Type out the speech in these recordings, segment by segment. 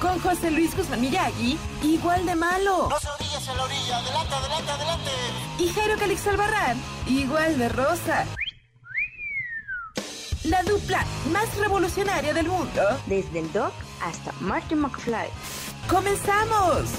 con José Luis Guzmán Miyagi, igual de malo. No se orillas en la orilla, adelante, adelante, adelante. Y Jairo Calix Albarrán, igual de rosa. La dupla más revolucionaria del mundo. Desde el Doc hasta Marty McFly. ¡Comenzamos!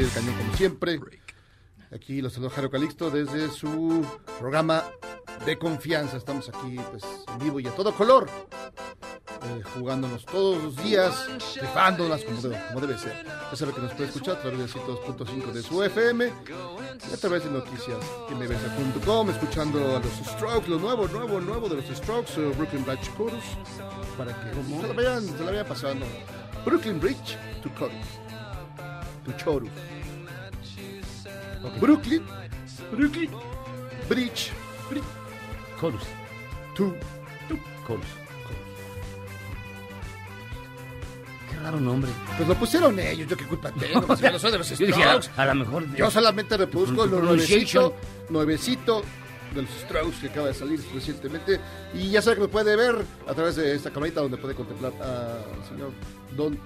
Pie del cañón, como siempre. Aquí los saluda Jaro Calixto desde su programa de confianza. Estamos aquí, pues, en vivo y a todo color, eh, jugándonos todos los días, rifándolas como debe, como debe ser. Ya sabe que nos puede escuchar a través de 102.5 de su FM, y a través de noticias mbs.com, escuchando a los Strokes, lo nuevo, nuevo, nuevo de los Strokes, eh, Brooklyn Bridge Chorus, para que se la vayan, se la vayan pasando. Brooklyn Bridge to Chorus. To Chorus. Brooklyn, Brooklyn Bridge, Bridge Chorus. to Chorus. Qué raro nombre. Pues lo pusieron ellos, yo qué culpa tengo, pues, yo no soy de los Yo dije, a, Strokes. a lo mejor. Yo solamente reproduzco lo nuevecito, nuevecito de los Strokes que acaba de salir recientemente. Y ya sabe que me puede ver a través de esta camarita donde puede contemplar al señor Don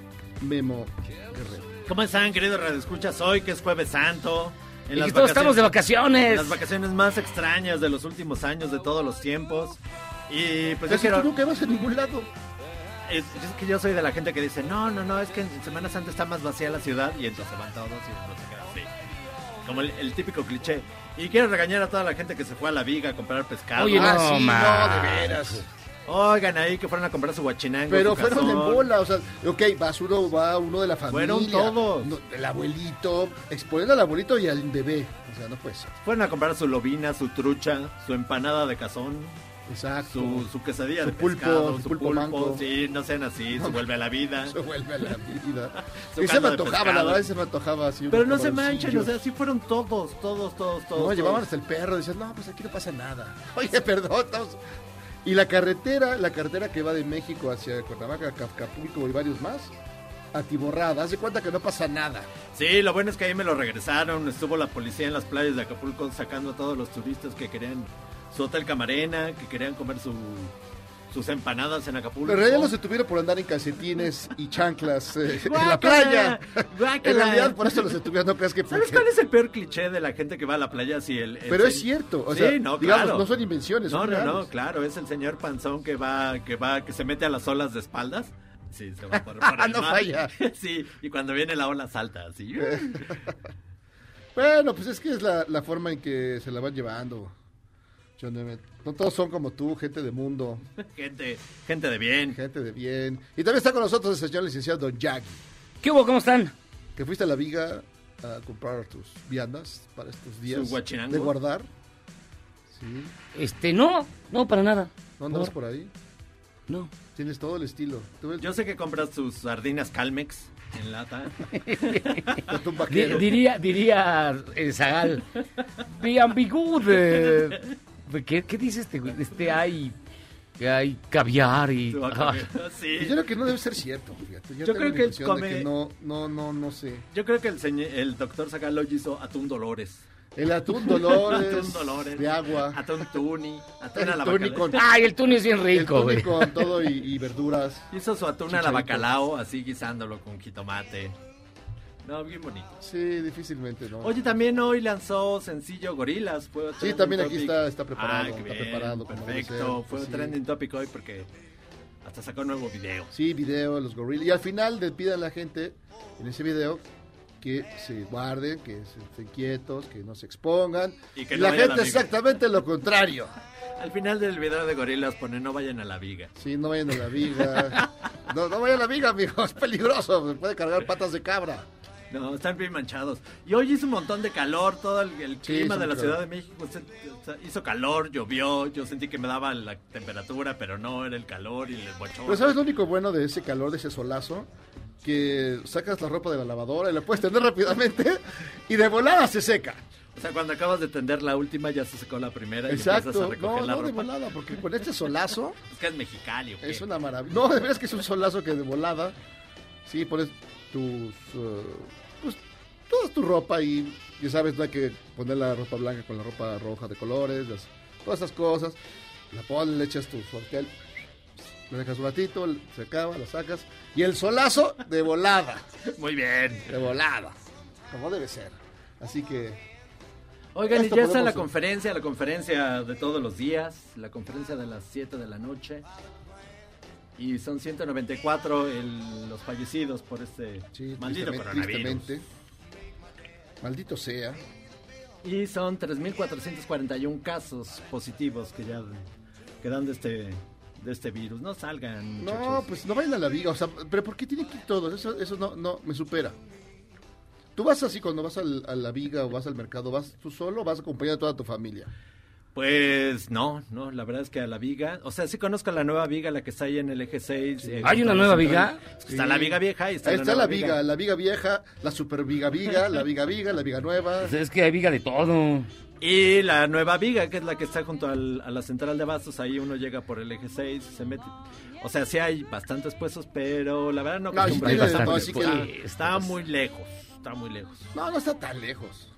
Memo Guerrero. ¿Cómo están, queridos radioescuchas? Hoy que es Jueves Santo. En Y que todos estamos de vacaciones. Las vacaciones más extrañas de los últimos años, de todos los tiempos. Y pues yo Casi quiero... tú nunca vas a ningún lado. Es, es que yo soy de la gente que dice, no, no, no, es que en Semana Santa está más vacía la ciudad y entonces van todos y no se queda así. Como el, el típico cliché. Y quiero regañar a toda la gente que se fue a la viga a comprar pescado. Oye, ah, no, sí, ma. no, de veras. Oigan ahí que fueron a comprar su guachinango. Pero su fueron en bola, o sea, ok, vas uno, va uno de la familia. Fueron todos. no, el abuelito, exponiendo al abuelito y al bebé. O sea, no puede ser. Fueron a comprar su lobina, su trucha, su empanada de cazón. Exacto. su, su quesadilla Su de pulpo, pescado, su su pulpo pulpo, manco. sí, no sean así, se vuelve a la vida. Se vuelve a la vida. Y se me antojaba, la verdad, se me antojaba así. Pero no se manchen, o sea, sí fueron todos, todos, todos, todos. No, llevaban todos. hasta el perro, decían, no, pues aquí no pasa nada. Oye, perdón, estamos... Y la carretera, la carretera que va de México hacia Cuernavaca, Acapulco y varios más, atiborrada. Haz de cuenta que no pasa nada. Sí, lo bueno es que ahí me lo regresaron. Estuvo la policía en las playas de Acapulco sacando a todos los turistas que querían su hotel camarena, que querían comer su, sus empanadas en Acapulco. Pero en realidad los detuvieron por andar en calcetines y chanclas eh, en la playa. En realidad por eso los detuvieron, no creas que ¿Sabes porque- cuál es el peor cliché de la gente que va a la playa? Si el, el Pero es se- cierto, o Sí, sea, no, digamos, claro. no son invenciones, No, son no, no, claro, es el señor panzón que va, que va, que se mete a las olas de espaldas. Sí, se va por, por el No mar. falla. Sí, y cuando viene la ola salta así. Bueno, pues es que es la, la forma en que se la van llevando. John Emmett. No todos son como tú, gente de mundo, gente, gente de bien. gente de bien. Y también está con nosotros el señor licenciado Don Jackie, ¿Qué hubo? ¿Cómo están? que fuiste a la viga a comprar tus viandas para estos días de guardar. Sí, Este, no, no, para nada. no andas por ahí. No. Tienes todo el estilo. Tú Yo sé que compras tus sardinas Calmex en lata. diría, diría el Zagal. The ambigu de... ¿Qué, ¿Qué dice este güey? Este hay... que hay caviar y... Sí. yo creo que no debe ser cierto. fíjate. Yo tengo creo que de come- que no, no, no, no sé. Yo creo que el, señor, el doctor Zagal hoy hizo atún Dolores. El atún Dolores, Atún Dolores. de agua. Atún Tuni. Atún El a la tuni bacalao. con- Ay, el tuni es bien el rico, tuni güey. con todo y, y verduras. Hizo su atún a la bacalao, así guisándolo con jitomate. No, bien bonito. Sí, difícilmente, ¿no? Oye, también hoy lanzó sencillo Gorilas. Fue Sí, también aquí está- está preparado, Ah, qué está bien, preparado, Perfecto, fue pues sí. trending topic hoy porque hasta sacó un nuevo video. Sí, video, los gorilas. Y al final le piden a la gente en ese video que se guarden, que estén quietos, que no se expongan. Y que no la gente exactamente lo contrario. Al final del video de Gorilas pone no vayan a la viga. Sí, no vayan a la viga. No, no vayan a la viga, amigos. Es peligroso. Se puede cargar patas de cabra. No, están bien manchados. Y hoy hizo un montón de calor, todo el, el Sí, clima de la. Ciudad de México. se- se- hizo calor, llovió, yo sentí que me daba la temperatura, pero no, era el calor y el bochorno. Pero ¿sabes lo único bueno de ese calor, de ese solazo? Que sacas la ropa de la lavadora y la puedes tender rápidamente y de volada se seca. O sea, cuando acabas de tender la última ya se secó la primera y empiezas a Exacto. recoger No, la no, de ropa. volada, porque con este solazo Es que es Mexicali, es una maravilla. No, de verdad es que es un solazo que de volada, sí, pones tus, eh, toda tu ropa y ya sabes, no hay que poner la ropa blanca con la ropa roja de colores, las- todas esas cosas. La pones, le echas tu suartel, le dejas un ratito, se acaba, la sacas. Y el solazo de volada, Muy bien. de volada, como debe ser. Así que Oigan, y ya está la conferencia, la conferencia de todos los días, la conferencia de las 7 de la noche. Y son 194 el- los fallecidos por este Sí, maldito coronavirus. Maldito sea. Y son 3.441 casos positivos que ya que dan de este, de este virus. No salgan, No, pues no vayan a la viga, o sea, pero ¿por qué tienen que ir todos? Eso, eso no, no, me supera. Tú vas así cuando vas al- a la viga o vas al mercado, ¿vas tú solo o vas acompañado de toda tu familia? Pues no, no, la verdad es que a la viga, o sea, sí conozco la nueva viga, la que está ahí en el eje 6. eh, ¿Hay una nueva viga? Está la viga vieja y está, Ahí la, está nueva la viga, la viga vieja, la super viga viga, la viga viga, la viga nueva. Pues es que hay viga de todo. Y la nueva viga, que es la que está junto al- a la central de abastos, ahí uno llega por el eje 6, se mete. O sea, sí hay bastantes puestos, pero la verdad no No, sí no, sí que- Está- está muy lejos, está muy lejos. No, no está tan lejos.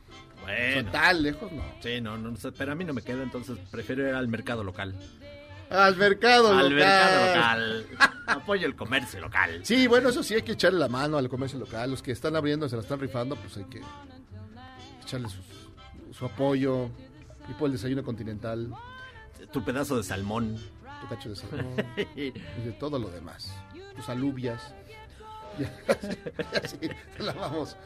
O sea, Bueno, tan lejos, no. sí, no, no, pero a mí no me queda, entonces prefiero ir al mercado local. Al mercado al local. mercado local. Apoyo el comercio local. Sí, bueno, eso sí hay que echarle la mano al comercio local. Los que están abriendo, se la están rifando, pues hay que echarle su, su apoyo. Tipo el desayuno continental, Tu pedazo de salmón. tu cacho de salmón. y de todo lo demás. Tus alubias. Y así, la vamos,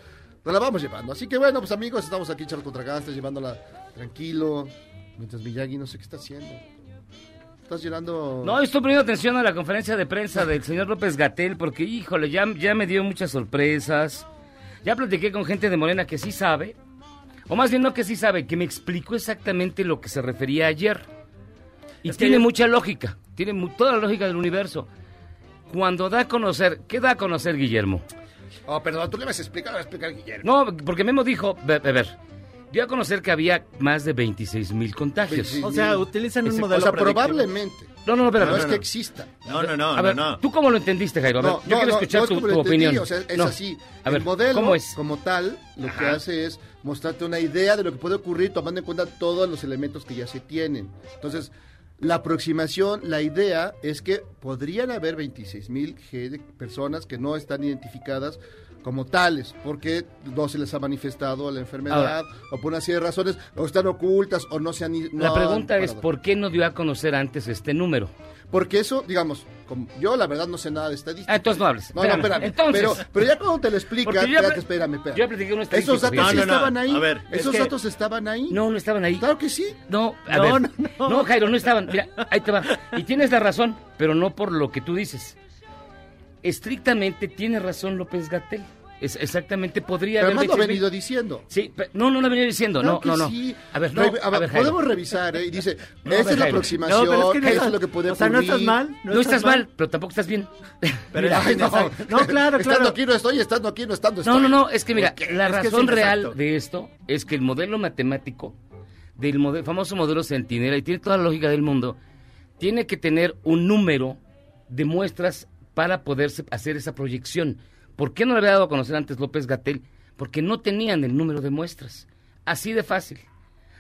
nos la vamos llevando. Así que bueno, pues amigos, estamos aquí echando contra gastes, llevándola tranquilo. Mientras Miyagi no sé qué está haciendo. Estás llenando. No, estoy poniendo atención a la conferencia de prensa del señor López Gatel porque, híjole, ya, ya me dio muchas sorpresas. Ya platiqué con gente de Morena que sí sabe, o más bien no que sí sabe, que me explicó exactamente lo que se refería ayer. Y Es que tiene yo- mucha lógica, tiene mu- toda la lógica del universo. Cuando da a conocer, ¿qué da a conocer Guillermo? Oh, perdón, tú le vas a explicar, le vas a explicar Guillermo. No, porque Memo dijo, a ver, dio a conocer que había más de 26 mil contagios. 26. O sea, utilizan un modelo O sea, predictivo. probablemente. No, no, no, espera, no, es no. que exista. No, no, no, a ver, no, no. ¿tú cómo lo entendiste, Jairo? A ver, No, yo no, quiero no, escuchar no es tu, tu opinión. o sea, es No. así. A ver, el modelo, ¿cómo es? como tal, lo que Ajá. hace es mostrarte una idea de lo que puede ocurrir tomando en cuenta todos los elementos que ya se tienen. Entonces, la aproximación, la idea es que podrían haber 26 mil personas que no están identificadas como tales, porque no se les ha manifestado la enfermedad, o por una serie de razones, o están ocultas, o no se han... no La han pregunta es. ¿por qué no dio a conocer antes este número? Porque eso, digamos, como- yo la verdad no sé nada de estadística. Ah, entonces no hables. No, no, Espérame. Entonces- pero, pero ya cuando te lo explica, ya espérate, espérame, espérame. yo ya platiqué un estadístico, Esos datos sí No, no, no. estaban ahí. A ver, es Esos que- datos estaban ahí. No, no estaban ahí. Claro que sí. No, a No, ver. no, no. No, Jairo, no estaban. Mira, ahí te va. Y tienes la razón, pero no por lo que tú dices. Estrictamente tiene razón López Gatel. Es exactamente podría Pero haber además lo ha 26,000. venido diciendo. Sí, no, no lo ha venido diciendo. Claro no, que no, no. sí. A ver, no, Re- a ver, Jairo. podemos revisar, ¿eh? Y dice, No, a esta ver, es la aproximación, No, pero es que no eso es lo que puede o sea, no estás mal. No, estás mal, pero tampoco estás bien. Pero Mira, Ay, no. No, claro, Estando claro. aquí no estoy, estando aquí no estando estoy. No, no, no, es que mira, Porque la razón real exacto. de esto es que el modelo matemático del famoso modelo centinela, y tiene toda la lógica del mundo, tiene que tener un número de muestras para poderse hacer esa proyección. ¿Por qué no le había dado a conocer antes López Gatel? Porque no tenían el número de muestras. Así de fácil.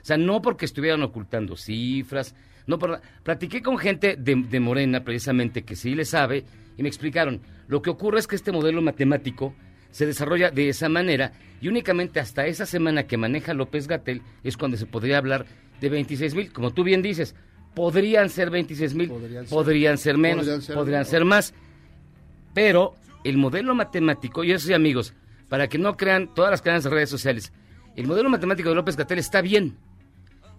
O sea, no porque estuvieran ocultando cifras, no por... Platiqué con gente de, de Morena, precisamente, que sí le sabe, y me explicaron, lo que ocurre es que este modelo matemático se desarrolla de esa manera, y únicamente hasta esa semana que maneja López Gatel es cuando se podría hablar de 26 mil, como tú bien dices, podrían ser 26 mil, Podrían ser. podrían ser menos, Podrían ser podrían menos. ser más, pero el modelo matemático, y eso sí amigos, para que no crean todas las cadenas de redes sociales, el modelo matemático de López Gatel está bien.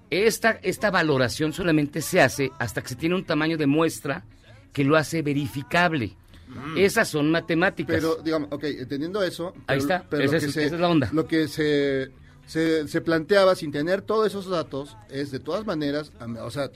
Esta, esta valoración solamente se hace hasta que se tiene un tamaño de muestra que lo hace verificable. Esas son matemáticas. Pero, digamos, ok, entendiendo eso. Ahí pero- está, Pero esa lo es- que se, esa es la onda. Lo que se, se, se planteaba sin tener todos esos datos es, de todas maneras, o sea,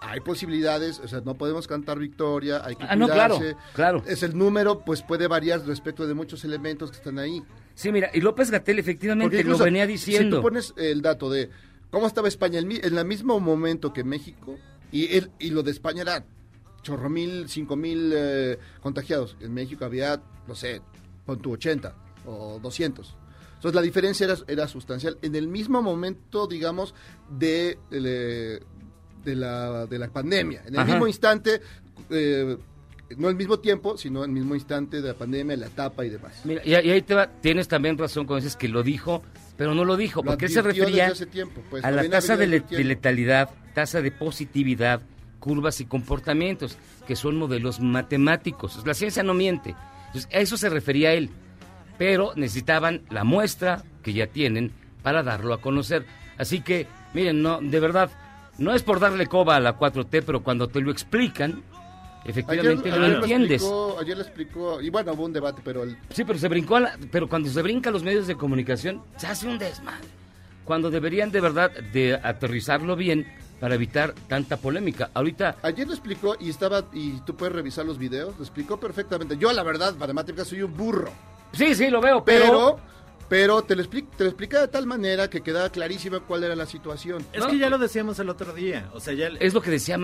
hay posibilidades, o sea, no podemos cantar victoria, hay que Ah, no, claro, cuidarse. claro. Es el número, pues puede variar respecto de muchos elementos que están ahí. Sí, mira, y López Gatel efectivamente Porque lo incluso, venía Si diciendo. tú pones el dato de cómo estaba España en, el mismo momento que México, y, el, y lo de España era chorro mil, cinco mil eh, contagiados. En México había, no sé, pon tu 80 o 200. Entonces la diferencia era, era sustancial. En el mismo momento, digamos, de, de, de la, de la pandemia. En el Ajá. mismo instante, eh, no el mismo tiempo, sino en el mismo instante de la pandemia, la etapa y demás. Mira, y, ahí te va, tienes también razón cuando dices que lo dijo, pero no lo dijo, Lo porque él se refería tiempo, pues, a la tasa de, le- de letalidad, tasa de positividad, curvas y comportamientos, que son modelos matemáticos. La ciencia no miente. Entonces, a eso se refería él. Pero necesitaban la muestra que ya tienen para darlo a conocer. Así que, miren, no, de verdad, no es por darle coba a la 4T, pero cuando te lo explican, efectivamente lo ayer entiendes. explicó- ayer le explicó, y bueno, hubo un debate, pero el, Sí, pero se brincó, a la- pero cuando se brinca a los medios de comunicación, se hace un desmadre. Cuando deberían de verdad de aterrizarlo bien para evitar tanta polémica. Ahorita, ayer lo explicó y estaba, y tú puedes revisar los videos, lo explicó perfectamente. Yo, la verdad, matemáticas soy un burro, sí, sí, lo veo, pero... pero, pero te, lo explica, te lo explica de tal manera que quedaba clarísima cuál era la situación. Es No, que ya lo decíamos el otro día. O sea, ya Es lo que decía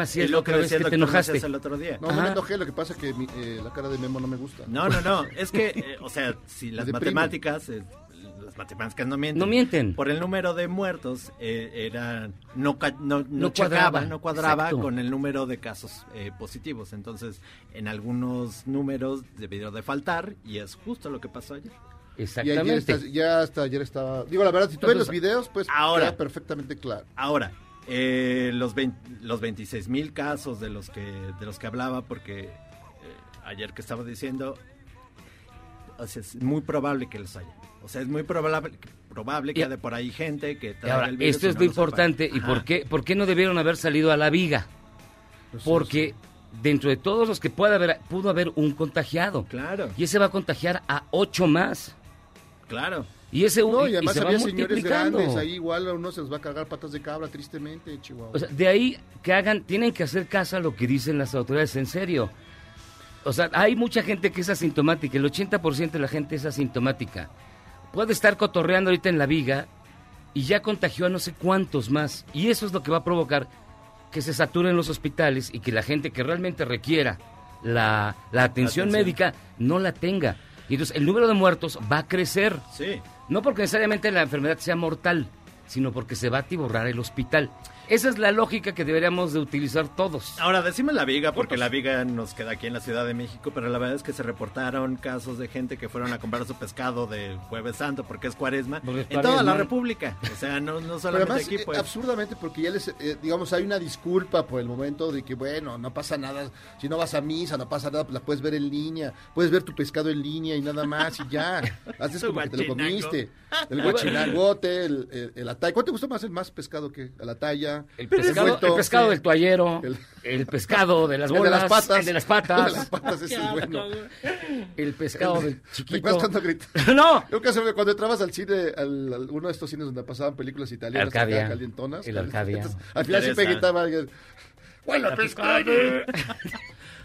vez decía que el te enojaste. El otro día. No, me enojé, lo que pasa es que mi- eh, la cara de Memo no me gusta. No, no, no. Es que, eh, o sea, si las matemáticas, eh, las matemáticas no mienten. No mienten. Por el número de muertos, eh, era, no, ca- no, no, No cuadraba. no cuadraba Exacto. con el número de casos eh, positivos. Entonces, en algunos números debió de faltar y es justo lo que pasó ayer. Y ayer Exactamente. está- ya hasta ayer estaba... Digo, la verdad, si tú ves los videos, pues ahora. queda perfectamente claro. Ahora, eh, los, 20 los 26 mil casos de los que de los que hablaba, porque eh, ayer que estaba diciendo, o sea, es muy probable que los haya. O sea, es muy probable, probable que Y- haya por ahí gente que traiga ahora, el virus esto es no lo importante. ¿Y Ajá. por qué, por qué no debieron haber salido a la viga? Pues, Porque dentro de todos los que pueda haber, pudo haber un contagiado. Claro, Y ese va a contagiar a ocho más. Claro. Y ese No, y- y además se va había señores multiplicando. grandes, ahí igual a uno se les va a cargar patas de cabra, tristemente, Chihuahua. O sea, de ahí que hagan, tienen que hacer caso a lo que dicen las autoridades, en serio. O sea, hay mucha gente que es asintomática, el 80% de la gente es asintomática. Puede estar cotorreando ahorita en la viga y ya contagió a no sé cuántos más. Y eso es lo que va a provocar que se saturen los hospitales y que la gente que realmente requiera la, la atención atención. médica no la tenga. Y entonces el número de muertos va a crecer. Sí. No porque necesariamente la enfermedad sea mortal, sino porque se va a atiborrar el hospital. Esa es la lógica que deberíamos de utilizar todos. Ahora decimos la viga porque la viga nos queda aquí en la Ciudad de México, pero la verdad es que se reportaron casos de gente que fueron a comprar su pescado de Jueves Santo porque es cuaresma Porque es en toda la. República. O sea, no, no Pero solamente además, aquí, eh, pues. absurdamente, porque ya les, eh, digamos, hay una disculpa por el momento de que, bueno, no pasa nada. Si no vas a misa, no pasa nada, pues la puedes ver en línea. Puedes ver tu pescado en línea y nada más, y ya. Haces como que te lo comiste. El guachinangote, el, el, el atay. ¿Cuál te gustó más el más pescado que la talla? El pescado, el pescado del toallero, El- el, pescado de las El de bolas, las patas. el de las El patas, de las patas, ese es bueno. el pescado del ¿Te chiquito. cuando grita? no, Yo que cuando entrabas al cine, al, al- uno de estos cines donde pasaban películas italianas, Arcadia. acá calientonas. El Arcadia. Entonces, al final siempre gritaba alguien, ¡Huele pescado!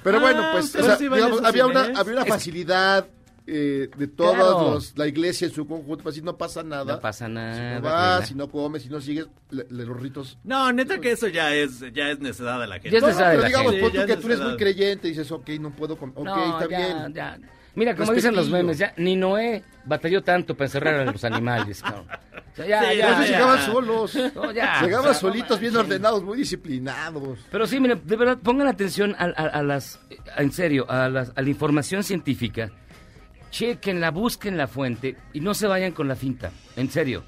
Pero bueno, Ah, pues, o ustedes sea, sí digamos, había una, había una Es- facilidad eh, de todos Claro. los, la iglesia en su conjunto, pues así no pasa nada. no pasa Si nada. no vas, ¿verdad? si no comes, si no sigues, le- le- los ritos. No, neta que eso ya es, ya es necedad de la gente. Ya es No, no, necesidad de pero la digamos, gente. Sí, tú que tú eres muy necesidad. creyente y dices, ok, no puedo comer, ok, No, está ya, bien. ya. Mira, como dicen los memes, ya ni Noé batalló tanto para encerrar a los animales. cabrón. O sea, ya, Sí, ya, ya. llegaban solos. No, ya. Llegaban O sea, solitos, bien ordenados, muy disciplinados. Pero sí, miren, de verdad, pongan atención a, a- a las, en serio, a, las- a la información científica. Chequenla, busquen la fuente y no se vayan con la finta, en serio.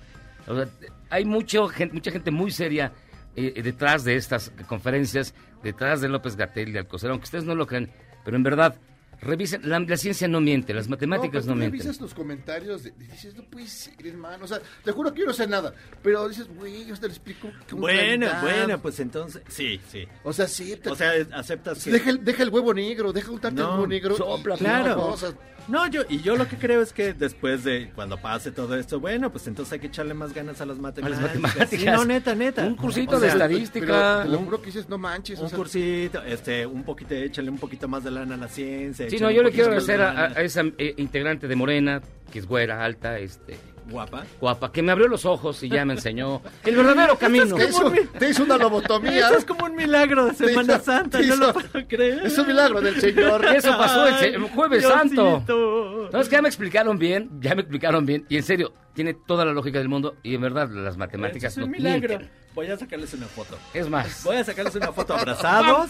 O sea, hay mucho, gen- mucha gente muy seria eh, detrás de estas conferencias, detrás de López Gatel, de Alcocer, aunque ustedes no lo crean, pero en verdad, revisen, la, la ciencia no miente, las matemáticas no, no, mienten. revisas los comentarios de- y dices, no puede ser, hermano. O sea, te juro que yo no sé nada. Pero dices, güey, yo te lo explico. Bueno, bueno, pues entonces, sí, sí. O sea, sí. O sea, aceptas que... deja, el, deja el huevo negro, deja untarte el No, huevo negro. sopla, y- claro. no, o sea, No, yo, y yo lo que creo es que después de cuando pase todo esto, bueno, pues entonces hay que echarle más ganas a las A matemáticas. las matemáticas. Sí, no, neta, neta. Un cursito O de estadística. pero te lo un- juro que dices, no manches. o Un sea, cursito, este, un poquito, échale un poquito más de lana a la ciencia. Sí, no, yo le quiero agradecer a, esa eh, integrante de Morena, que es güera, alta, este, Guapa. guapa, que me abrió los ojos y ya me enseñó el verdadero camino. te, hizo, te hizo una lobotomía. Eso es como un milagro de Semana hizo- Santa, no lo hizo- puedo creer. Es un milagro del Señor. Eso pasó el, jueves santo. Diosito. Es que ya me explicaron bien, ya me explicaron bien, y en serio, tiene toda la lógica del mundo, y en verdad las matemáticas es no un milagro. mienten. Voy a sacarles una foto. Es más, Voy a sacarles una foto abrazados.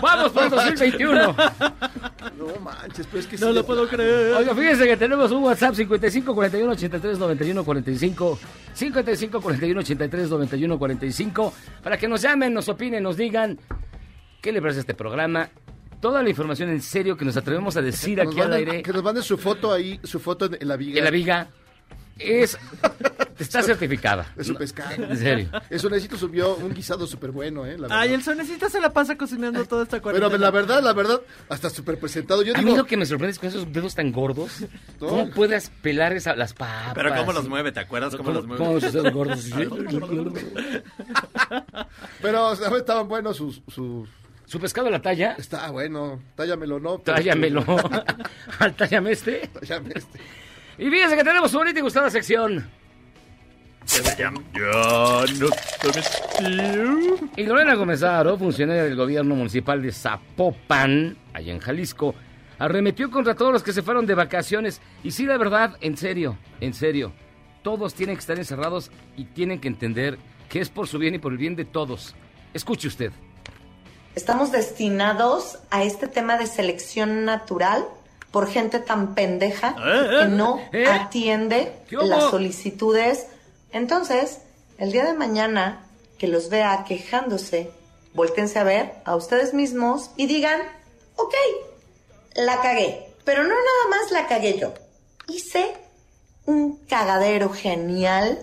vamos por el 2021. No manches, pero es que No sí, lo puedo creer. Oiga, fíjense que tenemos un WhatsApp 55 41 83 91 45 55 41 83 91 45 para que nos llamen, nos opinen, nos digan qué le parece este programa. Toda la información en serio que nos atrevemos a decir Que aquí al aire Que nos manden su foto ahí, su foto en, en la viga. en la viga es está certificada. De su No, pescado. En serio. Eso necesito subió un guisado súper bueno, ¿eh? La verdad. Ay, el sonecito se la pasa cocinando toda esta cuarentena. Pero la verdad, la verdad, hasta súper presentado. Yo A mí digo, lo que me sorprende es con esos dedos tan gordos. ¿cómo puedes pelar esa, las papas? Pero cómo los mueve, ¿te acuerdas cómo, los mueve? ¿Cómo esos dedos gordos? pero ¿sabes? estaban buenos sus, sus... ¿Su pescado a la talla? Está bueno, tállamelo, ¿no? Tállamelo. Al tállame este. Tállame este. Y fíjense que tenemos su bonita y gustada sección. Ya no. Y Lorena Gómez Aro, funcionaria del gobierno municipal de Zapopan, allá en Jalisco, arremetió contra todos los que se fueron de vacaciones. Y sí, la verdad, en serio, en serio, todos tienen que estar encerrados y tienen que entender que es por su bien y por el bien de todos. Escuche usted. Estamos destinados a este tema de selección natural por gente tan pendeja que no ¿Eh? atiende las solicitudes. Entonces, el día de mañana que los vea quejándose, voltense a ver a ustedes mismos y digan, ok, la cagué, pero no nada más la cagué yo. Hice un cagadero genial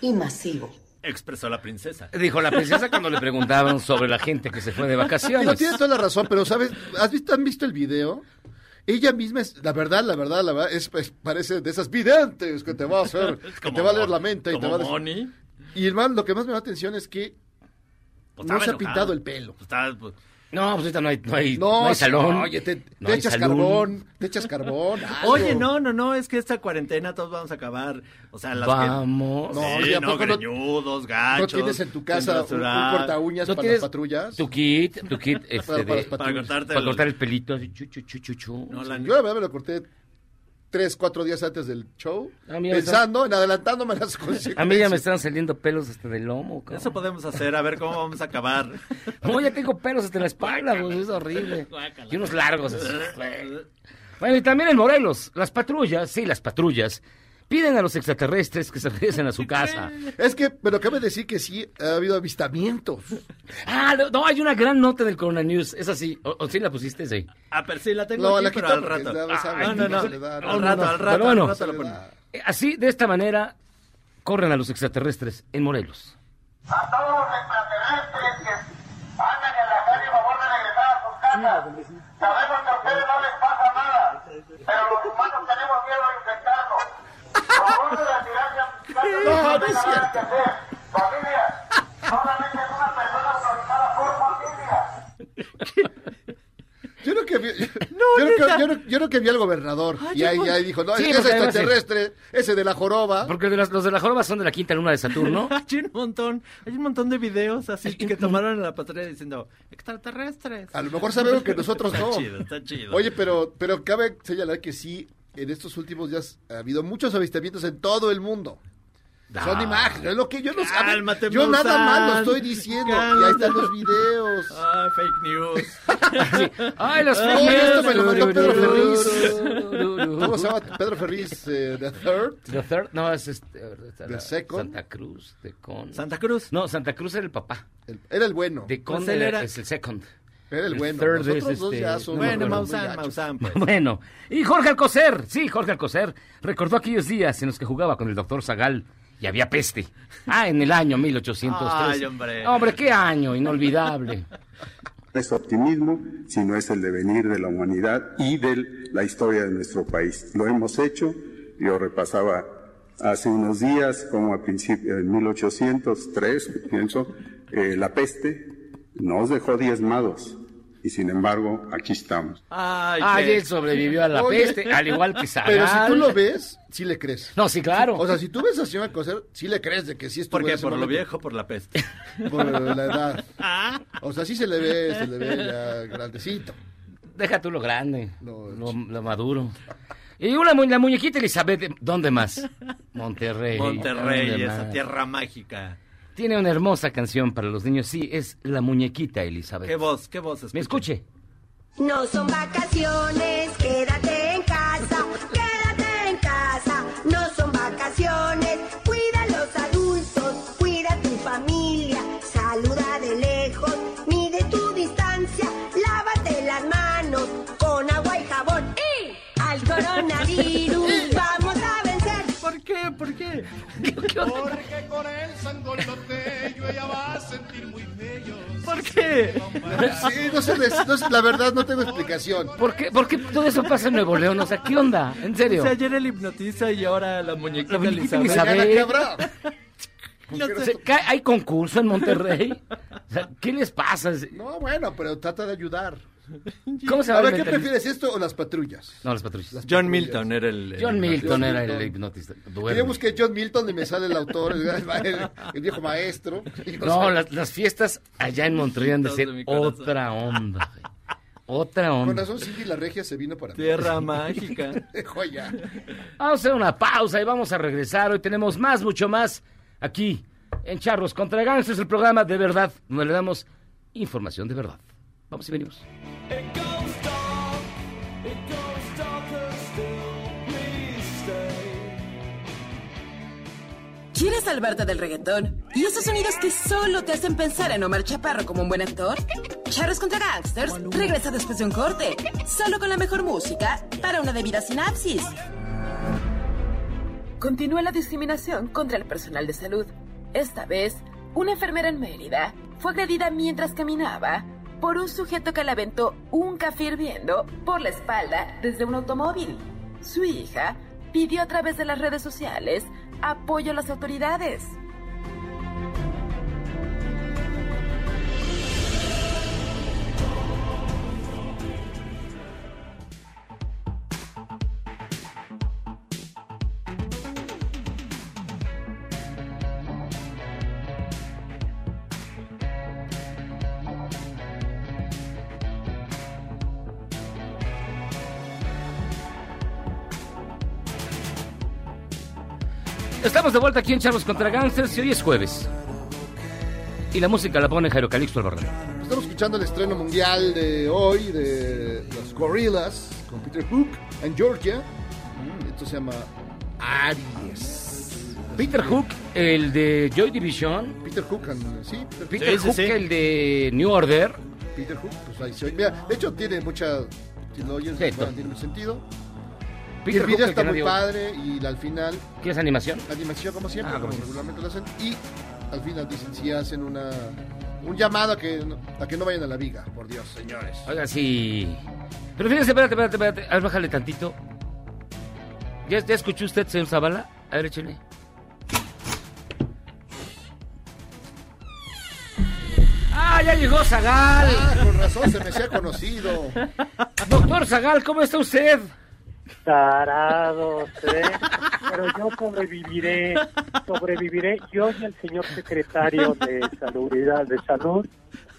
y masivo. Expresó la princesa. Dijo la princesa cuando le preguntaban sobre la gente que se fue de vacaciones. tienes toda la razón, pero ¿sabes? ¿Has visto, ¿Han visto el video? Ella misma es, la verdad, la verdad, la verdad, es, es- parece de esas videntes que te va a hacer, que te va a leer la mente y te va a decir-. Y hermano, lo que más me da atención es que Pues no se ha pintado el pelo. Pues estaba, pues, No, pues ahorita no hay, no hay, No, no hay salón. Oye, te, no te hay echas salón. carbón, te echas carbón. algo. Oye, no, no, no, es que esta cuarentena todos vamos a acabar. O sea, las Vamos. que... No, Sí, ¿y a no, poco no- greñudos, ¿No gachos. tienes en tu casa un, un corta uñas ¿No para las patrullas? Tu kit, tu kit este, Para- para de- las Para patrullas. cortarte para el- cortar el pelito. así, chu, chu, chu, chu, chu. No, la- Yo la verdad me lo corté tres, cuatro días antes del show, A mí ya me pensando en adelantándome las consecuencias. A mí ya me están saliendo pelos hasta del lomo. cabrón. Eso podemos hacer, a ver cómo vamos a acabar. No, ya tengo pelos hasta la espalda, pues, es horrible. Y unos largos. así. Bueno, y también en Morelos, las patrullas, sí, las patrullas, piden a los extraterrestres que se regresen a su casa. Es que, pero cabe decir que sí ha habido avistamientos. Ah, no, no, hay una gran nota del Corona News, es así, o, o sí la pusiste, sí. Ah, pero sí, la tengo No, aquí, la pero al rato. Ah, no, no, da, al no, rato, no, al rato, bueno. al rato lo. Eh, Así, de esta manera, corren a los extraterrestres en Morelos. A todos los extraterrestres que andan en la calle, por favor de regresar a sus casas. Sabemos que a ustedes no les pasa nada, pero los humanos tenemos miedo a infectarnos. Por favor de retirarse a sus casas. No, no es cierto. que hacer. Familia, solamente es una persona por familia. Yo creo que vi, yo, creo que, yo, creo- yo creo que vi al gobernador y ahí, ahí dijo, no, Sí, es que es porque además- extraterrestre, ese de la joroba. Porque de las- los de la joroba son de la quinta luna de Saturno. Hay un montón, hay un montón de videos así que tomaron en la patrulla diciendo extraterrestres. A lo mejor sabemos que nosotros Está no. chido, está chido. Oye, pero, pero cabe señalar que sí, en estos últimos días ha habido muchos avistamientos en todo el mundo. Son imágenes, es lo que yo no Cálmate, Yo nada más lo estoy diciendo. Y ahí están los videos. Ah, fake news. ¡Ay, los Oh, esto me lo mandó Pedro Ferriz. ¿Cómo ¿Cómo se llama Pedro Ferriz? eh, The Third. The third, no, es este, The second. Santa Cruz, de Con. Santa Cruz. No, Santa Cruz era el papá. El- era el bueno. De Con Pues era- era- es el second. Era el el bueno. third Nosotros es dos este- ya somos Bueno, Maussan. Maussan, pues. Bueno, y Jorge Alcocer, sí, Jorge Alcocer, recordó aquellos días en los que jugaba con el doctor Zagal y había peste. Ah, en el año 1803. Ay, hombre. Hombre, qué año, inolvidable. No es optimismo, sino es el devenir de la humanidad y de la historia de nuestro país. Lo hemos hecho, yo repasaba hace unos días, como a principios, en 1803, pienso, eh, la peste nos dejó diezmados y sin embargo aquí estamos. Ay, Ay, él sobrevivió a la Oye, peste, al igual que Zagal. Pero si tú lo ves, sí le crees. No, sí, claro. O sea, si tú ves a señor Alcocer, sí le crees de que sí estuvo ¿Por qué? ¿Por lo viejo por la peste? Por la edad. O sea, sí se le ve, se le ve ya grandecito. Deja tú lo grande, No, lo, lo maduro. Y una, mu- la muñequita Elizabeth, ¿dónde más? Monterrey. Monterrey, ¿dónde esa más? tierra mágica. Tiene una hermosa canción para los niños, sí, es La Muñequita Elizabeth. ¿Qué voz? ¿Qué voz? ¿Me escuche? No son vacaciones, quédate en casa, quédate en casa. No son vacaciones, cuida a los adultos, cuida a tu familia, saluda de lejos, mide tu distancia, lávate las manos con agua y jabón. ¡Y al coronavirus vamos a vencer! ¿Por qué? ¿Por qué? Porque con el sangoloteño ella va a sentir muy bello. ¿Por qué? Sí, no sé, no sé, la verdad no tengo explicación. ¿Por qué, ¿Por qué todo eso pasa en Nuevo León? O sea, ¿qué onda? ¿En O serio? sea, ayer el hipnotiza y ahora la muñequita, La muñequita Elizabeth. ¿qué habrá? No O sé. sea, ¿qué- ¿Hay concurso en Monterrey? O sea, ¿Qué les pasa? No, bueno, pero trata de ayudar. ¿Cómo se va A ver, ¿qué prefieres esto o las patrullas? No, las patrullas. John Milton era el... el- John Milton era el hipnotista. Que Duerme. yo busqué John Milton y me sale el autor, el, el- el viejo maestro. No, las, las fiestas allá en Monterrey han de ser de otra onda. güey. Otra Con onda. razón, Cindy la regia se vino para mí. Tierra mágica. Joya. Vamos a hacer una pausa y vamos a regresar. Hoy tenemos más, mucho más aquí en Charros contra Gangsters, es el programa de verdad, donde le damos información de verdad. Vamos y venimos. ¿Quieres salvarte del reggaetón? ¿Y esos sonidos que solo te hacen pensar en Omar Chaparro como un buen actor? Charros contra Gangsters regresa después de un corte, solo con la mejor música para una debida sinapsis. Continúa la discriminación contra el personal de salud. Esta vez, una enfermera en Mérida fue agredida mientras caminaba por un sujeto que le aventó un café hirviendo por la espalda desde un automóvil. Su hija pidió a través de las redes sociales apoyo a las autoridades. Estamos de vuelta aquí en Charlos contra Gangsters y hoy es jueves. Y la música la pone Jairo Calixto Albarrán. Estamos escuchando el estreno mundial de hoy de los Gorillaz con Peter Hook en Georgia. Esto se llama Aries. Peter Hook, el de Joy Division. Peter Hook, and- sí, Peter, Peter Sí, sí, Hook, sí. el de New Order. Peter Hook, pues ahí se oye. Mira, de hecho tiene mucha, si lo oyes, bueno, tiene mucho sentido. Peter el video está muy padre y al final ¿Qué es animación? animación como siempre, Ah, como regularmente lo hacen. Y al final dicen si hacen una un llamado a que, no- a que no vayan a la viga, por Dios, señores. Oiga, sí. Pero fíjese, espérate, espérate, espérate. A ver, bájale tantito. ¿Ya, ya escuchó usted, señor Zavala? A ver, échale. ¡Ah, ya llegó Zagal! Ah, con razón se me hacía conocido. Doctor Zagal, ¿cómo está usted? Tarados, ¿eh? Pero yo sobreviviré, sobreviviré. Yo y el señor secretario de Salubridad, de Salud,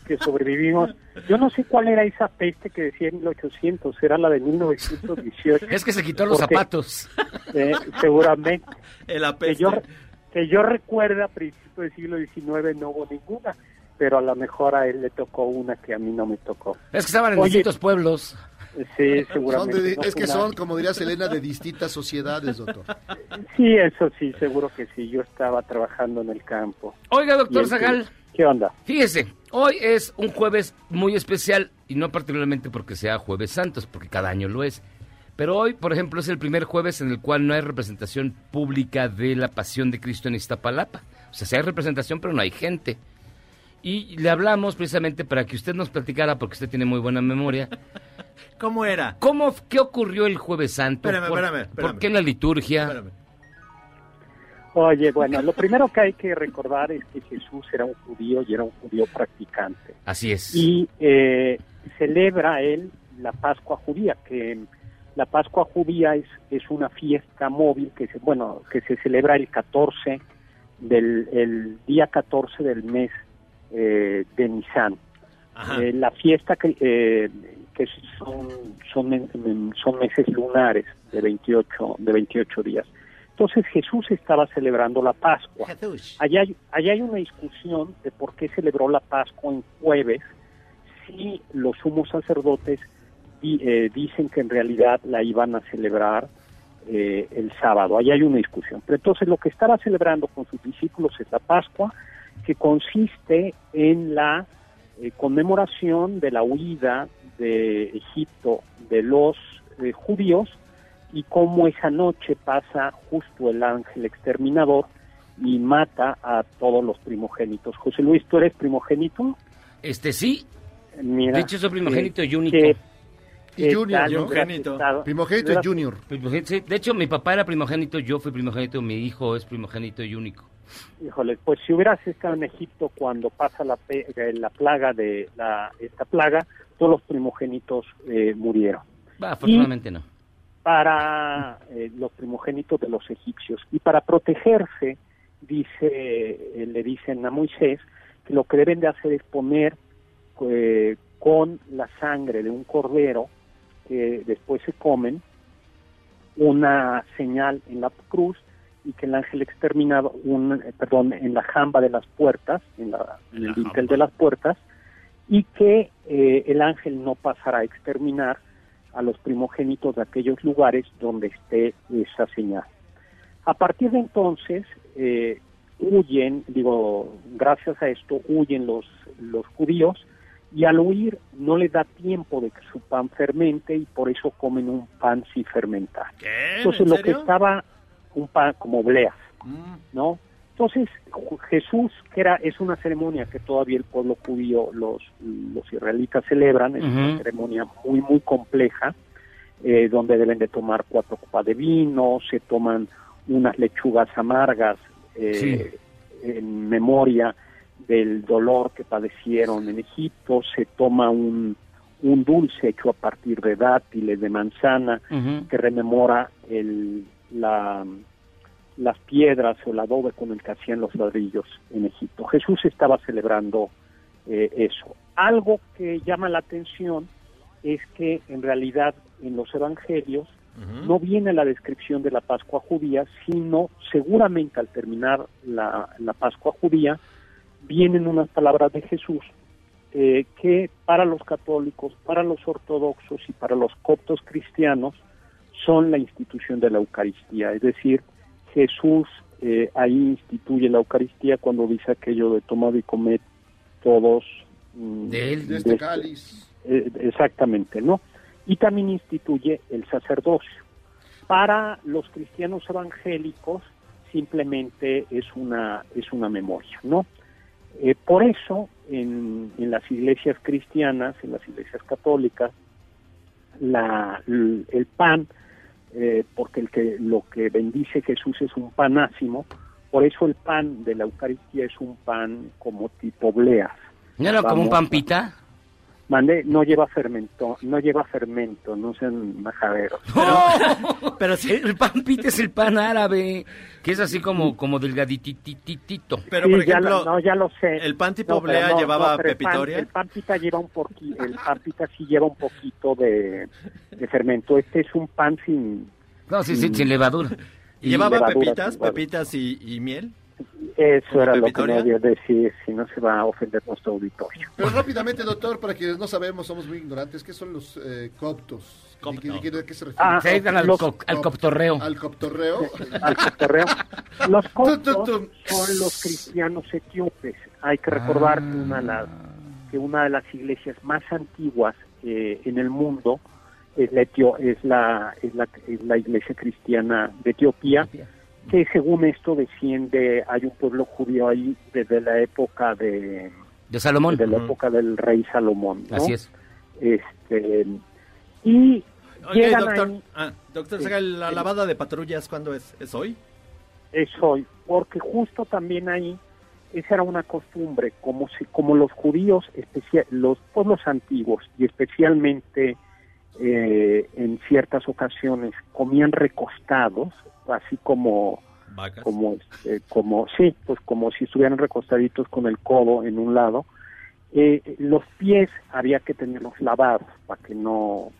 que sobrevivimos. Yo no sé cuál era esa peste que decía en 1800, era la de 1918. Es que se quitó los Porque, zapatos. eh, seguramente. El Que apeste. yo, que yo recuerde a principios del siglo XIX no hubo ninguna, pero a lo mejor a él le tocó una que a mí no me tocó. Es que estaban en Oye. distintos pueblos. Sí, seguramente. de- no es que una- son, como diría Selena, de distintas sociedades, doctor. Sí, eso sí, seguro que sí. Yo estaba trabajando en el campo. Oiga, doctor Zagal, ¿Qué onda? fíjese, hoy es un jueves muy especial y no particularmente porque sea Jueves Santos, porque cada año lo es. Pero hoy, por ejemplo, es el primer jueves en el cual no hay representación pública de la Pasión de Cristo en Iztapalapa. O sea, sí hay representación, pero no hay gente. Y le hablamos precisamente para que usted nos platicara, porque usted tiene muy buena memoria, ¿Cómo era? ¿cómo, ¿qué ocurrió el Jueves Santo? Espérame, ¿Por, espérame, espérame. ¿Por qué la liturgia? Espérame. Oye, bueno, lo primero que hay que recordar es que Jesús era un judío y era un judío practicante. Así es. Y eh, celebra él la Pascua judía, que la Pascua judía es, es una fiesta móvil que se, bueno, que se celebra el 14 del el día 14 del mes eh, de Nisan. Eh, la fiesta que, eh, que son, son, meses lunares de 28, de 28 días. Entonces Jesús estaba celebrando la Pascua. Allá hay, allá hay una discusión de por qué celebró la Pascua en jueves si los sumos sacerdotes di- eh, dicen que en realidad la iban a celebrar eh, el sábado. Allá hay una discusión. Pero entonces lo que estaba celebrando con sus discípulos es la Pascua, que consiste en la eh, conmemoración de la huida de Egipto de los eh, judíos y cómo esa noche pasa justo el ángel exterminador y mata a todos los primogénitos. José Luis, ¿tú eres primogénito? Este sí, Mira, de hecho soy primogénito eh, y único. que- Y Junior, Primogénito. estado- Primogénito y Junior. De hecho, mi papá era primogénito, yo fui primogénito, mi hijo es primogénito y único. Híjole, pues si hubieras estado en Egipto cuando pasa la, pe- eh, la plaga de la, esta plaga, todos los primogénitos eh, murieron. Va, afortunadamente no. Para eh, los primogénitos de los egipcios y para protegerse, dice, eh, le dicen a Moisés que lo que deben de hacer es poner con la sangre de un cordero que después se comen una señal en la cruz y que el ángel exterminado, un, eh, perdón, en la jamba de las puertas, en, la- en la el dintel jamba. de las puertas, y que eh, el ángel no pasará a exterminar a los primogénitos de aquellos lugares donde esté esa señal. A partir de entonces, eh, huyen, digo, gracias a esto, huyen los, los judíos y al huir no les da tiempo de que su pan fermente y por eso comen un pan sin fermentar. ¿Qué? Entonces ¿En lo que estaba un pan como bleas, Mm. ¿no? Entonces Jesús, que era es una ceremonia que todavía el pueblo judío, los, los israelitas celebran, es una ceremonia muy muy compleja, eh, donde deben de tomar cuatro copas de vino, se toman unas lechugas amargas eh, en memoria del dolor que padecieron en Egipto, se toma un, un dulce hecho a partir de dátiles, de manzana, que rememora el, la, las piedras o el adobe con el que hacían los ladrillos en Egipto. Jesús estaba celebrando eh, eso. Algo que llama la atención es que en realidad en los evangelios no viene la descripción de la Pascua judía, sino seguramente al terminar la, la Pascua judía vienen unas palabras de Jesús eh, que para los católicos, para los ortodoxos y para los coptos cristianos son la institución de la Eucaristía. Es decir, Jesús eh, ahí instituye la Eucaristía cuando dice aquello de tomad y comed todos mm, De él. De este cáliz. eh, exactamente, ¿no? Y también instituye el sacerdocio. Para los cristianos evangélicos simplemente es una es una memoria, ¿no? Eh, por eso en, en las iglesias cristianas, en las iglesias católicas, la, el pan, eh, porque el que lo que bendice Jesús es un pan ácimo, por eso el pan de la Eucaristía es un pan como tipo bleas. ¿No era como un Vamos, pampita? Mande, no lleva fermento, no lleva fermento, no sean majaderos. Pero sí. El pampita es el pan árabe, que es así como, como delgaditititito. Pero, Sí, por ya lo- ejemplo, no, ya lo sé. ¿el pan tipo No, pero blea no, llevaba no, pero el pan- pepitoria? El pan pita lleva un poquito, el pan pita sí lleva un poquito de, de fermento. Este es un pan sin... No, sí, sí, sin levadura. ¿Y ¿Llevaba levadura, pepitas, sin pepitas y, y miel? Eso ¿Como era lo que no había de decir, si no se va a ofender nuestro auditorio. Pero rápidamente, doctor, para quienes no sabemos, somos muy ignorantes, ¿qué son los eh, coptos? ¿De qué- de qué- de qué se refiere? Ah, Se dedican al, co- al coptorreo. ¿Al coptorreo? Al cotorreo. Los coptos son los cristianos etíopes. Hay que recordar que, una de las, Ah. que una de las iglesias más antiguas eh, en el mundo es la, Etio- es, la, es, la, es la iglesia cristiana de Etiopía, que según esto desciende, hay un pueblo judío ahí desde la época de, De Salomón. desde la época del rey Salomón. ¿no? Así es. Este, y Oye, doctor, ahí- ah, doctor ¿la lavada de patrullas cuándo es? ¿Es hoy? es hoy, porque justo también ahí esa era una costumbre, como si, como los judíos, los pueblos antiguos y especialmente eh, en ciertas ocasiones comían recostados, así como Vacas. como este, como sí, pues como si estuvieran recostaditos con el codo en un lado. Eh, los pies había que tenerlos lavados para que no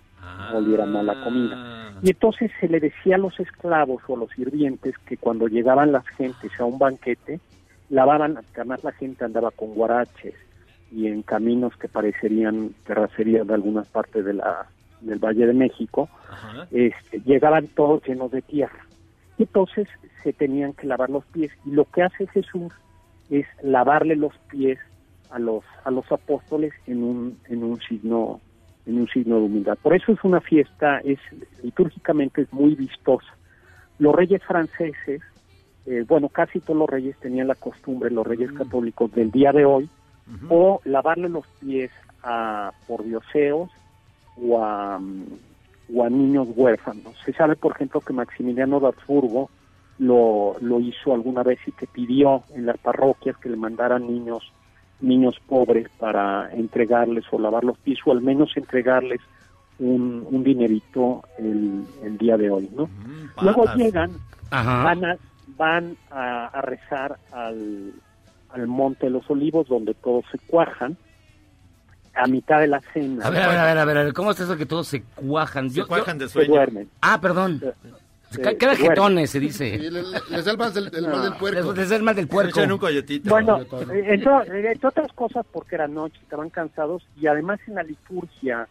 olieran mal la comida. Y entonces se le decía a los esclavos o a los sirvientes que cuando llegaban las gentes a un banquete, lavaban, además la gente andaba con guaraches y en caminos que parecerían terracerías de algunas partes de la, del Valle de México, este, llegaban todos llenos de tierra. Entonces se tenían que lavar los pies y lo que hace Jesús es lavarle los pies a los a los apóstoles en un en un signo en un signo de humildad. Por eso es una fiesta, es litúrgicamente es muy vistosa. Los reyes franceses, eh, bueno, casi todos los reyes tenían la costumbre, los reyes católicos del día de hoy, o lavarle los pies a pordioseos o a, o a niños huérfanos. Se sabe, por ejemplo, que Maximiliano de Habsburgo lo, lo hizo alguna vez y que pidió en las parroquias que le mandaran niños niños pobres para entregarles o lavar los pies o al menos entregarles un, un dinerito el, el día de hoy, ¿no? Luego llegan, Ajá. van a, van a, a rezar al, al Monte de los Olivos donde todos se cuajan a mitad de la cena. A ver, a ver, a ver, a ver, a ver, ¿cómo es eso que todos se cuajan? Se Yo- yo- cuajan de Se sueño. duermen. Ah, perdón. Se- se Queda jetones, se dice. le- le- les da el mal del, el mal del puerco. Les, les da el mal del Se puerco. echan un coyotito. Bueno, eh, entre, entre otras cosas porque era noche, estaban cansados y además en la liturgia,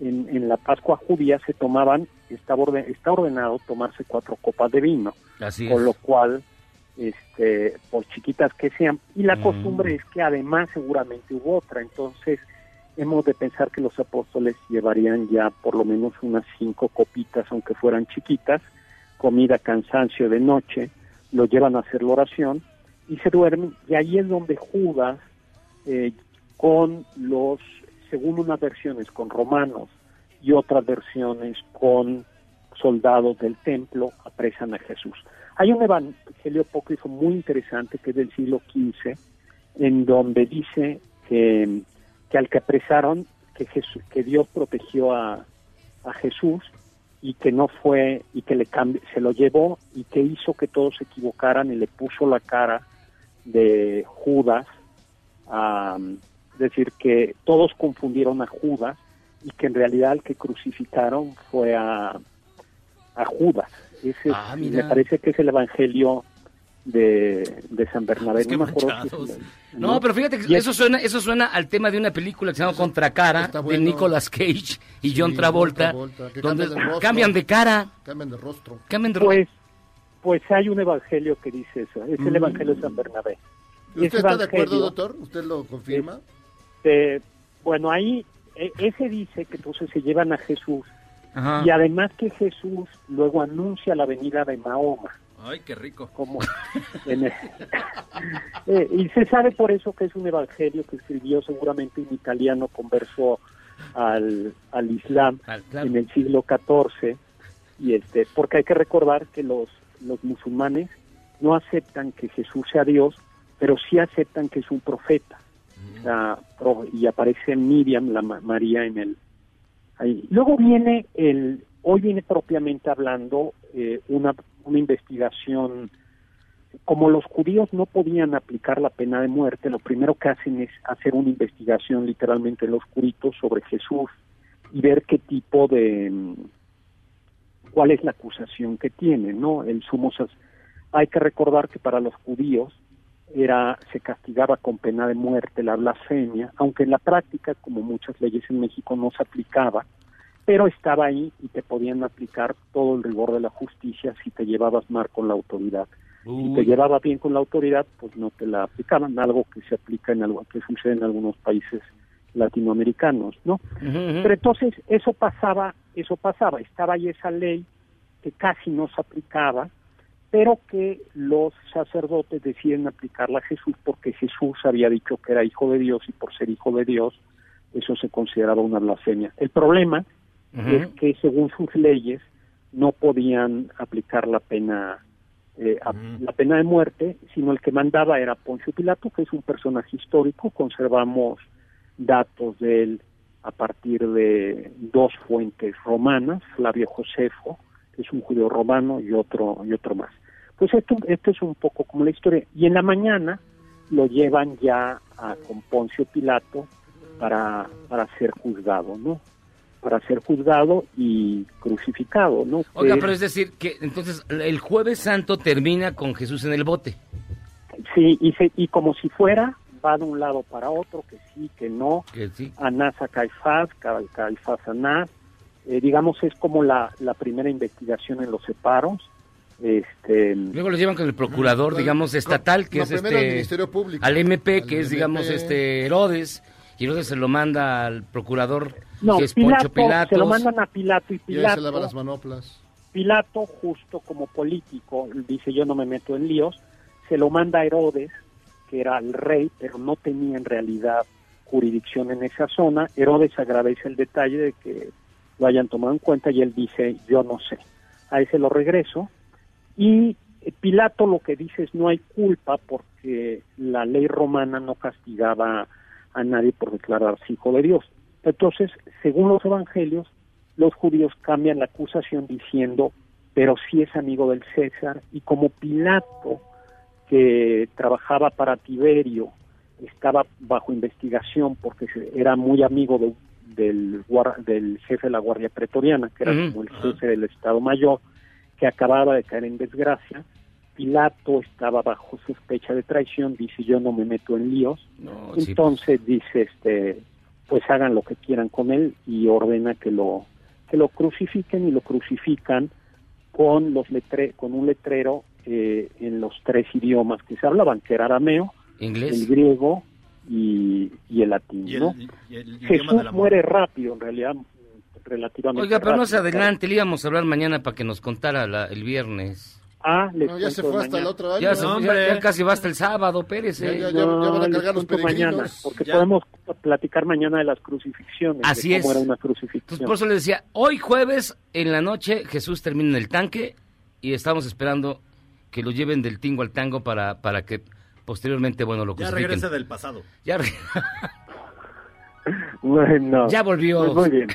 en, en la Pascua judía se tomaban, estaba orden- está ordenado tomarse cuatro copas de vino, Así con es. lo cual, este, por chiquitas que sean, y la Mm. costumbre es que además seguramente hubo otra, entonces hemos de pensar que los apóstoles llevarían ya por lo menos unas cinco copitas, aunque fueran chiquitas, comida, cansancio de noche, lo llevan a hacer la oración y se duermen, y ahí es donde Judas, eh, con los, según unas versiones, con romanos y otras versiones con soldados del templo, apresan a Jesús. Hay un evangelio apócrifo muy interesante que es del siglo XV, en donde dice que, que al que apresaron, que, Jesús, que Dios protegió a, a Jesús y que no fue, y que le cambi- se lo llevó y que hizo que todos se equivocaran y le puso la cara de Judas, a, es decir, que todos confundieron a Judas y que en realidad el que crucificaron fue a a Judas. Ese es- Ah, me parece que es el evangelio de, de San Bernabé. Es que no el- No, pero fíjate que eso suena, eso suena al tema de una película que se llama Contracara está de bueno. Nicolas Cage y Sí, John Travolta, Travolta, donde cambian de rostro. cambian de cara, Cambian de rostro. cambian de Pues, pues hay un evangelio que dice eso. Es el Mm. evangelio de San Bernabé. ¿Usted está de acuerdo, doctor? ¿Usted lo confirma? Este, bueno, ahí e- ese dice que entonces se llevan a Jesús Ajá. y además que Jesús luego anuncia la venida de Mahoma. Ay, qué rico. Como el- Eh, y se sabe por eso que es un evangelio que escribió seguramente un italiano converso al, al Islam claro. en el siglo XIV y este porque hay que recordar que los los musulmanes no aceptan que Jesús sea Dios pero sí aceptan que es un profeta pro- y aparece Miriam la Ma- María en el ahí. luego viene el hoy viene propiamente hablando eh, una una investigación como los judíos no podían aplicar la pena de muerte, lo primero que hacen es hacer una investigación literalmente en los juritos sobre Jesús y ver qué tipo de mm, cuál es la acusación que tiene, ¿no? El sumo hay que recordar que para los judíos era se castigaba con pena de muerte la blasfemia, aunque en la práctica, como muchas leyes en México no se aplicaba, pero estaba ahí y te podían aplicar todo el rigor de la justicia si te llevabas mal con la autoridad. Si te Uy. llevaba bien con la autoridad, pues no te la aplicaban, algo que se aplica en algo que sucede en algunos países latinoamericanos, ¿no? Pero entonces eso pasaba, eso pasaba, estaba ahí esa ley que casi no se aplicaba, pero que los sacerdotes deciden aplicarla a Jesús porque Jesús había dicho que era hijo de Dios y por ser hijo de Dios eso se consideraba una blasfemia. El problema Es que según sus leyes no podían aplicar la pena eh, la pena de muerte, sino el que mandaba era Poncio Pilato, que es un personaje histórico, conservamos datos de él a partir de dos fuentes romanas, Flavio Josefo, que es un judío romano, y otro, y otro más. Pues esto, esto es un poco como la historia. Y en la mañana lo llevan ya a, con Poncio Pilato para, para ser juzgado, ¿no? Para ser juzgado y crucificado, ¿no? Oiga, Que- pero es decir, que entonces el jueves santo termina con Jesús en el bote. Sí, y, se- y como si fuera, va de un lado para otro, que sí, que no, Que sí. Anás a Caifás, Ca- Caifás a Anás, Eh, digamos es como la, la primera investigación en los separos, este, Luego lo llevan con el procurador, digamos, estatal, que no, es al este... Ministerio Público. Al MP, que Al es, digamos, este Herodes, y Herodes se lo manda al procurador, no, que es Pilato, Poncho Pilatos. se lo mandan a Pilato y Y ahí se lava Pilato, las manoplas. Pilato justo como político, dice yo no me meto en líos, se lo manda a Herodes, que era el rey, pero no tenía en realidad jurisdicción en esa zona. Herodes agradece el detalle de que lo hayan tomado en cuenta y él dice, yo no sé. A ese lo regreso. Y Pilato lo que dice es no hay culpa porque la ley romana no castigaba a nadie por declararse hijo de Dios. Entonces, según los evangelios, los judíos cambian la acusación diciendo, pero sí es amigo del César, y como Pilato, que trabajaba para Tiberio, estaba bajo investigación porque era muy amigo de- del, del jefe de la Guardia Pretoriana, que era como el jefe del Estado Mayor, que acababa de caer en desgracia. Pilato estaba bajo sospecha de traición, dice yo no me meto en líos, No, sí, entonces dice este pues hagan lo que quieran con él y ordena que lo que lo crucifiquen y lo crucifican con los letre con un letrero eh, en los tres idiomas que se hablaban que era arameo el inglés. griego y, y el latín Y el, ¿no? y el Jesús muere rápido en realidad relativamente Oiga, pero no se adelante, le íbamos a hablar mañana para que nos contara la- el viernes. Ah les No, ya se fue hasta el otro año. Ya, se- No, ya- hombre. ya casi va hasta el sábado, Pérez. Ya, ¿eh? ya, ya, ya van a les cargar los mañana, porque Ya. podemos platicar mañana de las crucifixiones, de Así cómo es. era una Entonces, crucifixión. por eso le decía, hoy jueves en la noche Jesús termina en el tanque y estamos esperando que lo lleven del tingo al tango para, para que posteriormente, bueno, lo Ya crucifiquen. regresa del pasado. Ya, re- Bueno, ya volvió. pues muy bien.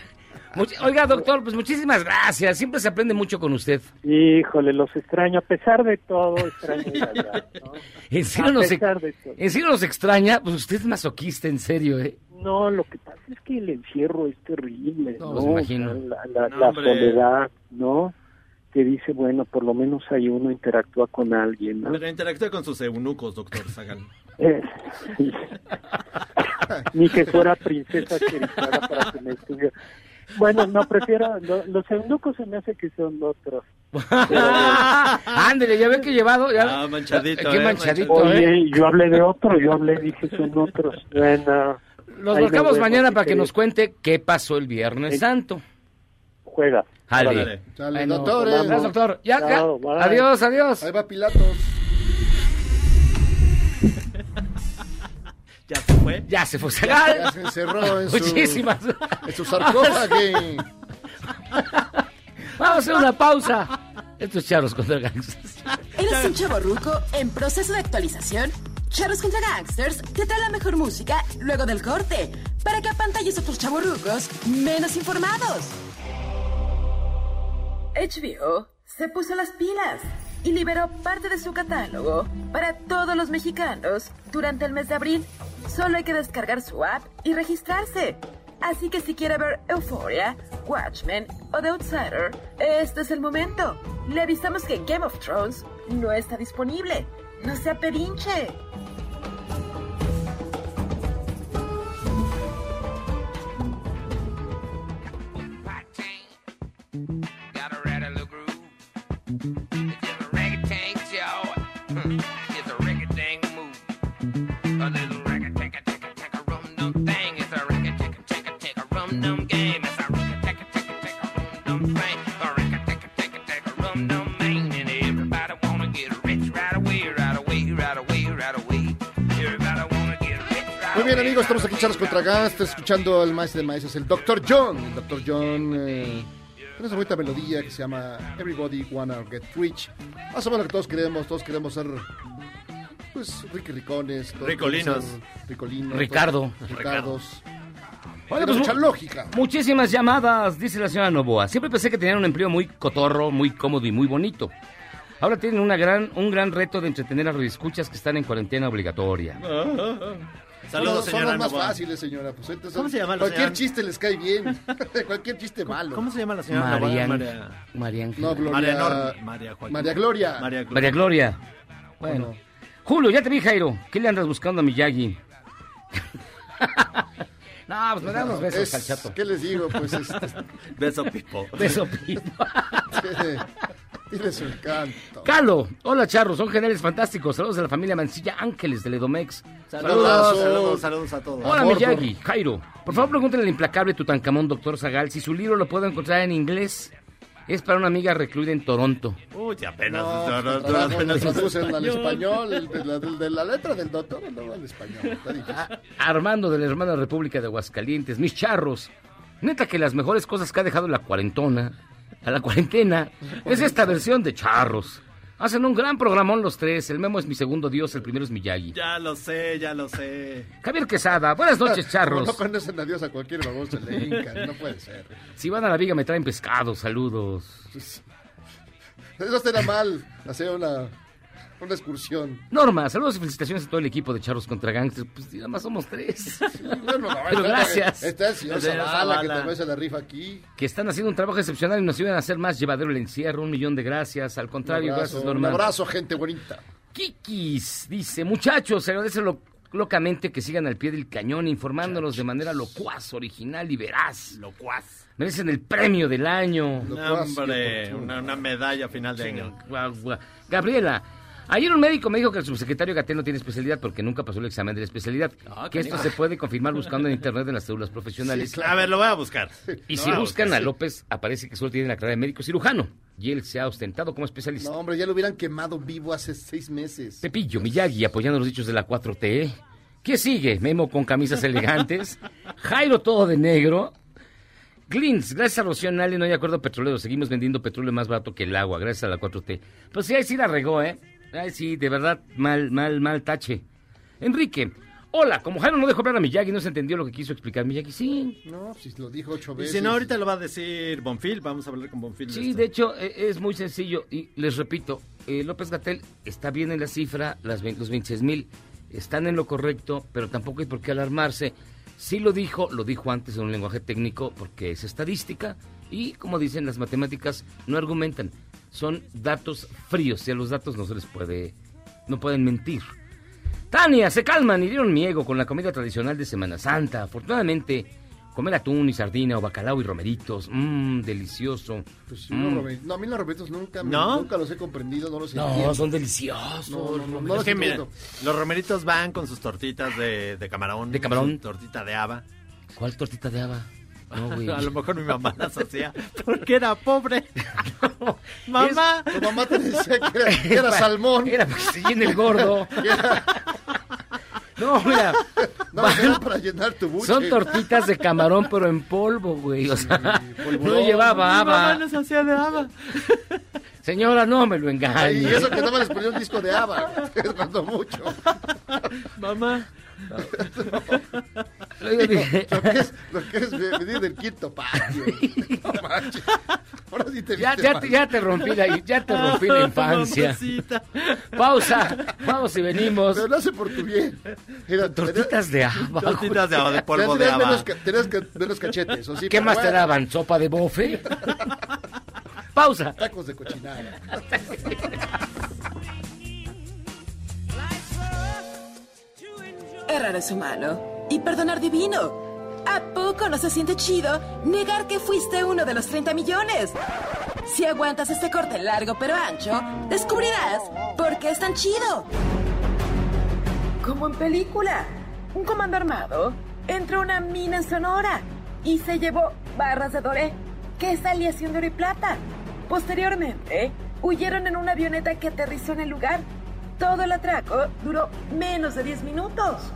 Much- Oiga, doctor, pues muchísimas gracias. Siempre se aprende mucho con usted. Híjole, los extraño. A pesar de todo, extraño ir allá, ¿no? En serio, nos, en serio extraña. Pues usted es masoquista, en serio, ¿eh? No, lo que pasa es que el encierro es terrible, No, ¿no? pues, imagino. La la- No, la hombre. soledad, ¿no? que dice, bueno, por lo menos ahí uno interactúa con alguien, ¿no? Pero interactúe con sus eunucos, doctor Zagal. Eh, sí. Ni que fuera princesa Chericara para que me estuviera. Bueno, no, prefiero, lo- los eunucos se me hace que son otros. Ándele, ya ve que he llevado. Ya, Ah, manchadito, Qué eh, manchadito, Oye, ¿eh? yo hablé de otro, yo hablé, dije son otros. Bueno, me marcamos mañana para que nos cuente qué pasó el Viernes. Santo. Juega. Doctores. Gracias, doctor. Ya, ya. Chao, bye. Adiós, adiós. Ahí va Pilatos. ¿Ya se fue? Ya se fue. Ya se encerró en su, Muchísimas. en su sarcófago. Vamos a hacer una pausa. Estos charros contra gangsters. ¿Eres un chavo ruco en proceso de actualización? Charros contra Gangsters te trae la mejor música luego del corte para que apantalles a otros chavorrucos menos informados. HBO se puso las pilas y liberó parte de su catálogo para todos los mexicanos durante el mes de abril. Solo hay que descargar su app y registrarse. Así que si quiere ver Euphoria, Watchmen o The Outsider, este es el momento. Le avisamos que Game of Thrones no está disponible. No sea pedinche. Amigos, estamos aquí charlos contra gangsters, escuchando al maestro de maestros, el Dr. John. El Dr. John eh, tiene esa bonita melodía que se llama Everybody Wanna Get Rich. Más o menos lo que todos queremos, todos queremos ser, pues, rique ricones. todos Ricolinos. Ricolinos. Ricardo. todos- Ricardos. Bueno, Tiene pues, mucha mu- lógica. Muchísimas llamadas, dice la señora Novoa. Siempre pensé que tenían un empleo muy cotorro, muy cómodo y muy bonito. Ahora tienen una gran, un gran reto de entretener a radioescuchas que están en cuarentena obligatoria. Saludos, son, señora Son los más fáciles, señora. Pues, entonces, ¿Cómo se llama la Cualquier señora? chiste les cae bien. cualquier chiste malo. ¿Cómo se llama la señora? Marian, María, María. No, Gloria. María Gloria. María Gloria. María Gloria. Bueno. Julio, ya te vi, Jairo. ¿Qué le andas buscando a Miyagi? no, pues me da unos besos Es- al chato. ¿Qué les digo? Pues este, Beso pipo. Beso, pipo. Tiene su encanto. Calo, hola charros, son geniales fantásticos. Saludos a la familia Mancilla Ángeles de Ledomex. Saludos, Saludos. saludos, saludos a todos. Hola Amor, Miyagi, Jairo. Por favor pregúntenle al implacable Tutankamón, doctor Zagal, si su libro lo puedo encontrar en inglés. Es para una amiga recluida en Toronto. Uy, apenas. No, no, no, pues, apenas- traducen al español, el de, la, de la letra del doctor, no al español. Está difícil. Armando de la hermana República de Aguascalientes, mis charros. Neta que las mejores cosas que ha dejado la cuarentona, a la cuarentena, es esta versión de charros. Hacen un gran programón los tres. El Memo es mi segundo dios, el primero es Miyagi. Ya lo sé, ya lo sé. Javier Quesada, buenas noches, charros. no conocen a Dios a cualquier baboso le hincan, no puede ser. Si van a la viga me traen pescado, saludos. Eso será mal, hacer una, una excursión. Norma, saludos y felicitaciones a todo el equipo de Charros contra Gangsters. Pues nada más somos tres. Bueno, no, Pero está- gracias. Está el señor El señor Zavala, que también se la rifa aquí. que están haciendo un trabajo excepcional y nos ayudan a hacer más llevadero el encierro. Un millón de gracias. Al Un contrario, abrazo, gracias, un Norma. abrazo, gente bonita. Kikis dice, muchachos, se agradece lo- locamente que sigan al pie del cañón informándonos de manera locuaz, original y veraz. Locuaz. Merecen el premio del año. Locuaz, Hombre, por una, una medalla final de año. Gabriela, ayer un médico me dijo que el subsecretario Gatel no tiene especialidad porque nunca pasó el examen de la especialidad. Ah, que esto se puede confirmar buscando en internet en las células profesionales. A ver, lo voy a buscar. Y Lo si a buscan buscar, a sí. López, aparece que solo tiene la carrera de médico cirujano. Y él se ha ostentado como especialista. No, hombre, ya lo hubieran quemado vivo hace seis meses. Pepillo, Miyagi, apoyando los dichos de la 4T. ¿Qué sigue? Memo con camisas elegantes. Jairo todo de negro. Glintz, gracias a Rocío Nale, no hay acuerdo petrolero. Seguimos vendiendo petróleo más barato que el agua, gracias a la 4T. Pues sí, ahí sí la regó, ¿eh? Ahí sí, de verdad, mal, mal, mal tache. Enrique, hola, como Jairo no dejó hablar a Miyagi, no se entendió lo que quiso explicar Miyagi. Sí, No, si lo dijo ocho Y veces. si no, ahorita lo va a decir Bonfil. Vamos a hablar con Bonfil. Sí, de hecho, e- es muy sencillo. Y les repito, eh, López Gatel está bien en la cifra, las, los 26 mil están en lo correcto, pero tampoco hay por qué alarmarse. Sí lo dijo, lo dijo antes en un lenguaje técnico, porque es estadística Y como dicen las matemáticas, no argumentan, son datos fríos y a los datos no se les puede, no pueden mentir. Tania, se calman y dieron miego con la comida tradicional de Semana Santa. Afortunadamente, comer atún y sardina o bacalao y romeritos, mmm, delicioso. Pues sí, Mm. romeritos- no, a mí los romeritos nunca, ¿No? nunca los he comprendido, no los No, entiendo. son deliciosos. No, no, no, no los que los romeritos van con sus tortitas de, de camarón. De camarón. tortita de haba. ¿Cuál tortita de haba? No, güey. A lo mejor mi mamá las hacía porque era pobre. mamá. Tu mamá te decía que era, que era salmón. Era porque se llena el gordo. No, mira. No, van- era para llenar tu buche. son tortitas de camarón, pero en polvo, güey. O sea, no polvorón. llevaba Mi mamá haba. las hacía de haba. Señora, no me lo engañe. y eso que nada más les ponía un disco de ABBA. Es mucho. Mamá. Luego dije- Lo que es, lo que es venir del quinto patio. No manches. Ahora sí te Ya, ya, te, ya te rompí la, ya te rompí la infancia. Pausa. Vamos y venimos. Pero lo hace por tu bien. Mira, Tortitas de haba. Tortitas de haba, de polvo de tenías haba. menos, tenías cachetes. ¿o sí? ¿Qué más te daban? ¿Sopa de bofe? Pausa. Tacos de cochinada. Errar es humano y perdonar divino. ¿A poco no se siente chido negar que fuiste uno de los 30 millones? Si aguantas este corte largo pero ancho, descubrirás por qué es tan chido. Como en película, un comando armado entró a una mina en Sonora y se llevó barras de doré, que es aleación de oro y plata. Posteriormente, huyeron en una avioneta que aterrizó en el lugar. Todo el atraco duró menos de 10 minutos.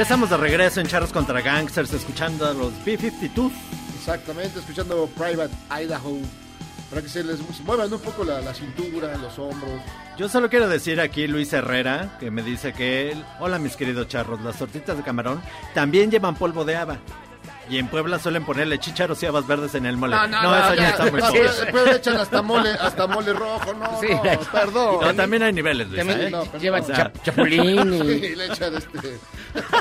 Ya estamos de regreso en Charros contra Gangsters, escuchando a los B-52. Exactamente, escuchando Private Idaho. Para que se les muevan un poco la, la cintura, los hombros. Yo solo quiero decir aquí Luis Herrera, que me dice que, él- hola mis queridos charros, las tortitas de camarón también llevan polvo de haba. Y en Puebla suelen ponerle chícharos y habas verdes en el mole. No, eso ya, está muy no, pobre. Después le echan hasta mole, hasta mole rojo, no, Sí, no, la- perdón. No, también hay niveles, Luis. También ¿eh? No, O sea, chap- chapulín y, Sí, le echan este...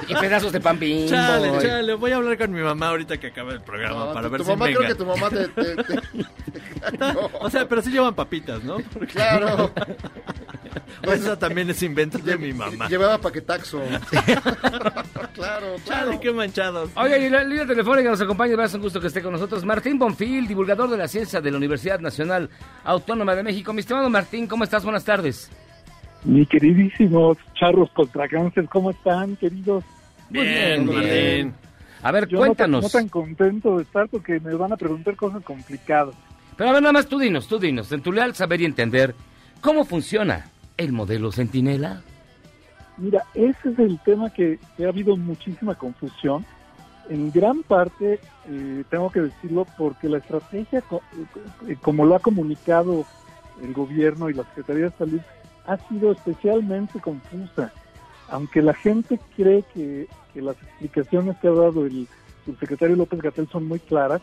y pedazos de pan bimbo. Chale, y- chale, voy a hablar con mi mamá ahorita que acabe el programa No, para tu, ver tu si mamá, me creo que tu mamá te... te- te- no, O sea, pero sí llevan papitas, ¿no? Porque claro. Eso también es invento de mi mamá. Llevaba paquetaxo. claro, claro. Chale, qué manchados. Oye, y la línea telefónica nos acompaña, es un gusto que esté con nosotros. Martín Bonfil, divulgador de la ciencia de la Universidad Nacional Autónoma de México. Mi estimado Martín, ¿cómo estás? Buenas tardes. Mi queridísimos charros contra cáncer, ¿cómo están, queridos? Muy Bien, bien, Martín. A ver, Yo no tan- cuéntanos. No tan, contento de estar porque me van a preguntar cosas complicadas. Pero a ver, nada más tú dinos, tú dinos, en tu leal saber y entender, ¿cómo funciona el modelo Centinela? Mira, ese es el tema que, ha habido muchísima confusión. En gran parte, eh, tengo que decirlo, porque la estrategia, eh, como lo ha comunicado el gobierno y la Secretaría de Salud, ha sido especialmente confusa. Aunque la gente cree que, las explicaciones que ha dado el subsecretario López Gatel son muy claras,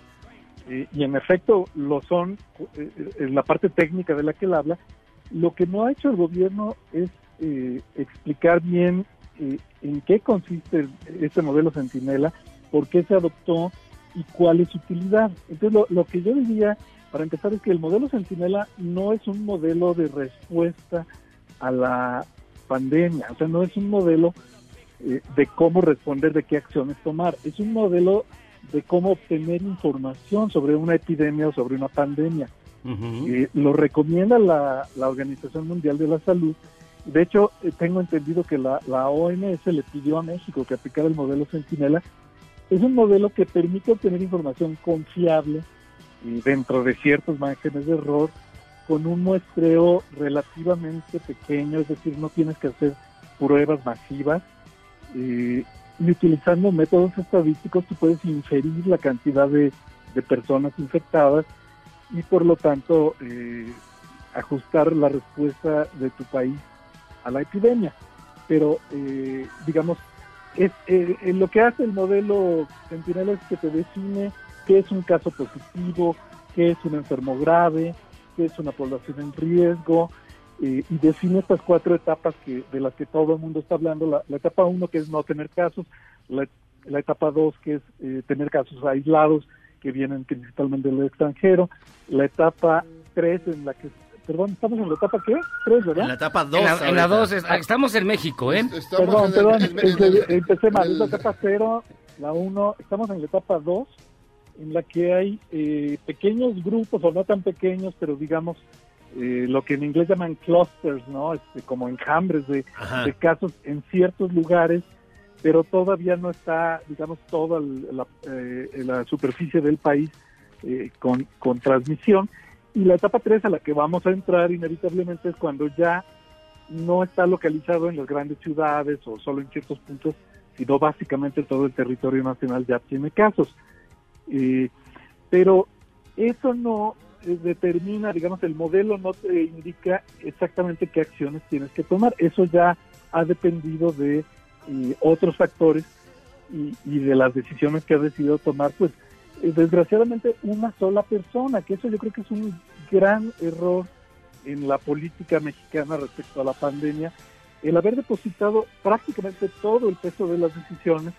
eh, y en efecto lo son eh, en la parte técnica de la que él habla, lo que no ha hecho el gobierno es eh, explicar bien eh, en qué consiste este modelo Centinela, por qué se adoptó y cuál es su utilidad. Entonces, lo, lo que yo diría, para empezar, es que el modelo Centinela no es un modelo de respuesta a la pandemia, o sea, no es un modelo eh, de cómo responder, de qué acciones tomar, es un modelo de cómo obtener información sobre una epidemia o sobre una pandemia. Eh, lo recomienda la, la Organización Mundial de la Salud. De hecho, eh, tengo entendido que la, OMS le pidió a México que aplicara el modelo Centinela. Es un modelo que permite obtener información confiable y dentro de ciertos márgenes de error con un muestreo relativamente pequeño, es decir, no tienes que hacer pruebas masivas eh, y utilizando métodos estadísticos tú puedes inferir la cantidad de personas infectadas y por lo tanto eh, ajustar la respuesta de tu país a la epidemia. Pero, eh, digamos, es, eh, eh, lo que hace el modelo Centinela es que te define qué es un caso positivo, qué es un enfermo grave, qué es una población en riesgo, eh, y define estas cuatro etapas que de las que todo el mundo está hablando. La, etapa uno, que es no tener casos, la, etapa dos, que es tener casos aislados que vienen principalmente del extranjero, la etapa tres, en la que, perdón, ¿estamos en la etapa qué? Tres, ¿verdad? En la etapa 2. En la, en la dos, es- estamos en México, ¿eh? Perdón, perdón, empecé, empecé mal. Es la etapa cero, la uno. Estamos en la etapa dos, en la que hay eh, pequeños grupos, o no tan pequeños, pero digamos, eh, lo que en inglés llaman clusters, ¿no? Este, como enjambres de casos en ciertos lugares, pero todavía no está, digamos, toda la, eh, la superficie del país eh, con, con transmisión. Y la etapa 3 a la que vamos a entrar inevitablemente es cuando ya no está localizado en las grandes ciudades o solo en ciertos puntos, sino básicamente todo el territorio nacional ya tiene casos. Eh, pero eso no eh, determina, digamos, el modelo no te indica exactamente qué acciones tienes que tomar. Eso ya ha dependido de eh, otros factores y, de las decisiones que ha decidido tomar, pues eh, desgraciadamente una sola persona, que eso yo creo que es un gran error en la política mexicana respecto a la pandemia, el haber depositado prácticamente todo el peso de las decisiones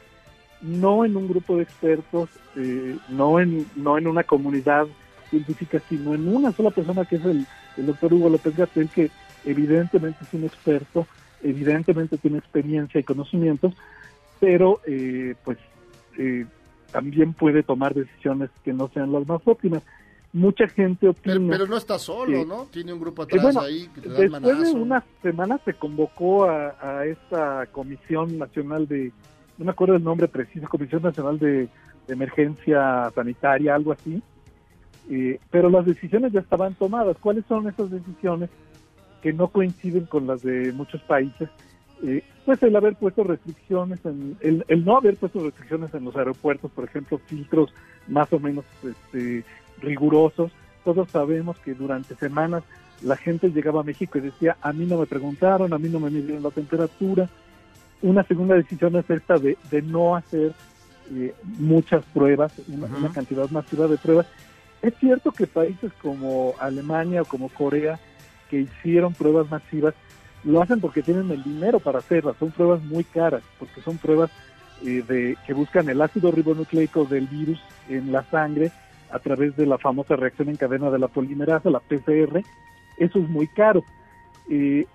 no en un grupo de expertos, eh, no en no en una comunidad científica, sino en una sola persona que es el, el doctor Hugo López Gatel, que evidentemente es un experto, evidentemente tiene experiencia y conocimientos, pero eh, pues eh, también puede tomar decisiones que no sean las más óptimas. Mucha gente opina... Pero, pero no está solo, que- ¿no? Tiene un grupo eh, atrás bueno, ahí que te da después de manazo. unas semanas se convocó a, a esta Comisión Nacional de, no me acuerdo el nombre preciso, Comisión Nacional de, de Emergencia Sanitaria, algo así, eh, pero las decisiones ya estaban tomadas. ¿Cuáles son esas decisiones que no coinciden con las de muchos países? Eh, pues el haber puesto restricciones, en, el, el no haber puesto restricciones en los aeropuertos, por ejemplo, filtros más o menos este, rigurosos. Todos sabemos que durante semanas la gente llegaba a México y decía, a mí no me preguntaron, a mí no me midieron la temperatura. Una segunda decisión es esta de, de no hacer eh, muchas pruebas, una, una cantidad masiva de pruebas. Es cierto que países como Alemania o como Corea, que hicieron pruebas masivas, lo hacen porque tienen el dinero para hacerlas. Son pruebas muy caras, porque son pruebas eh, de, que buscan el ácido ribonucleico del virus en la sangre a través de la famosa reacción en cadena de la polimerasa, la PCR. Eso es muy caro. Eh,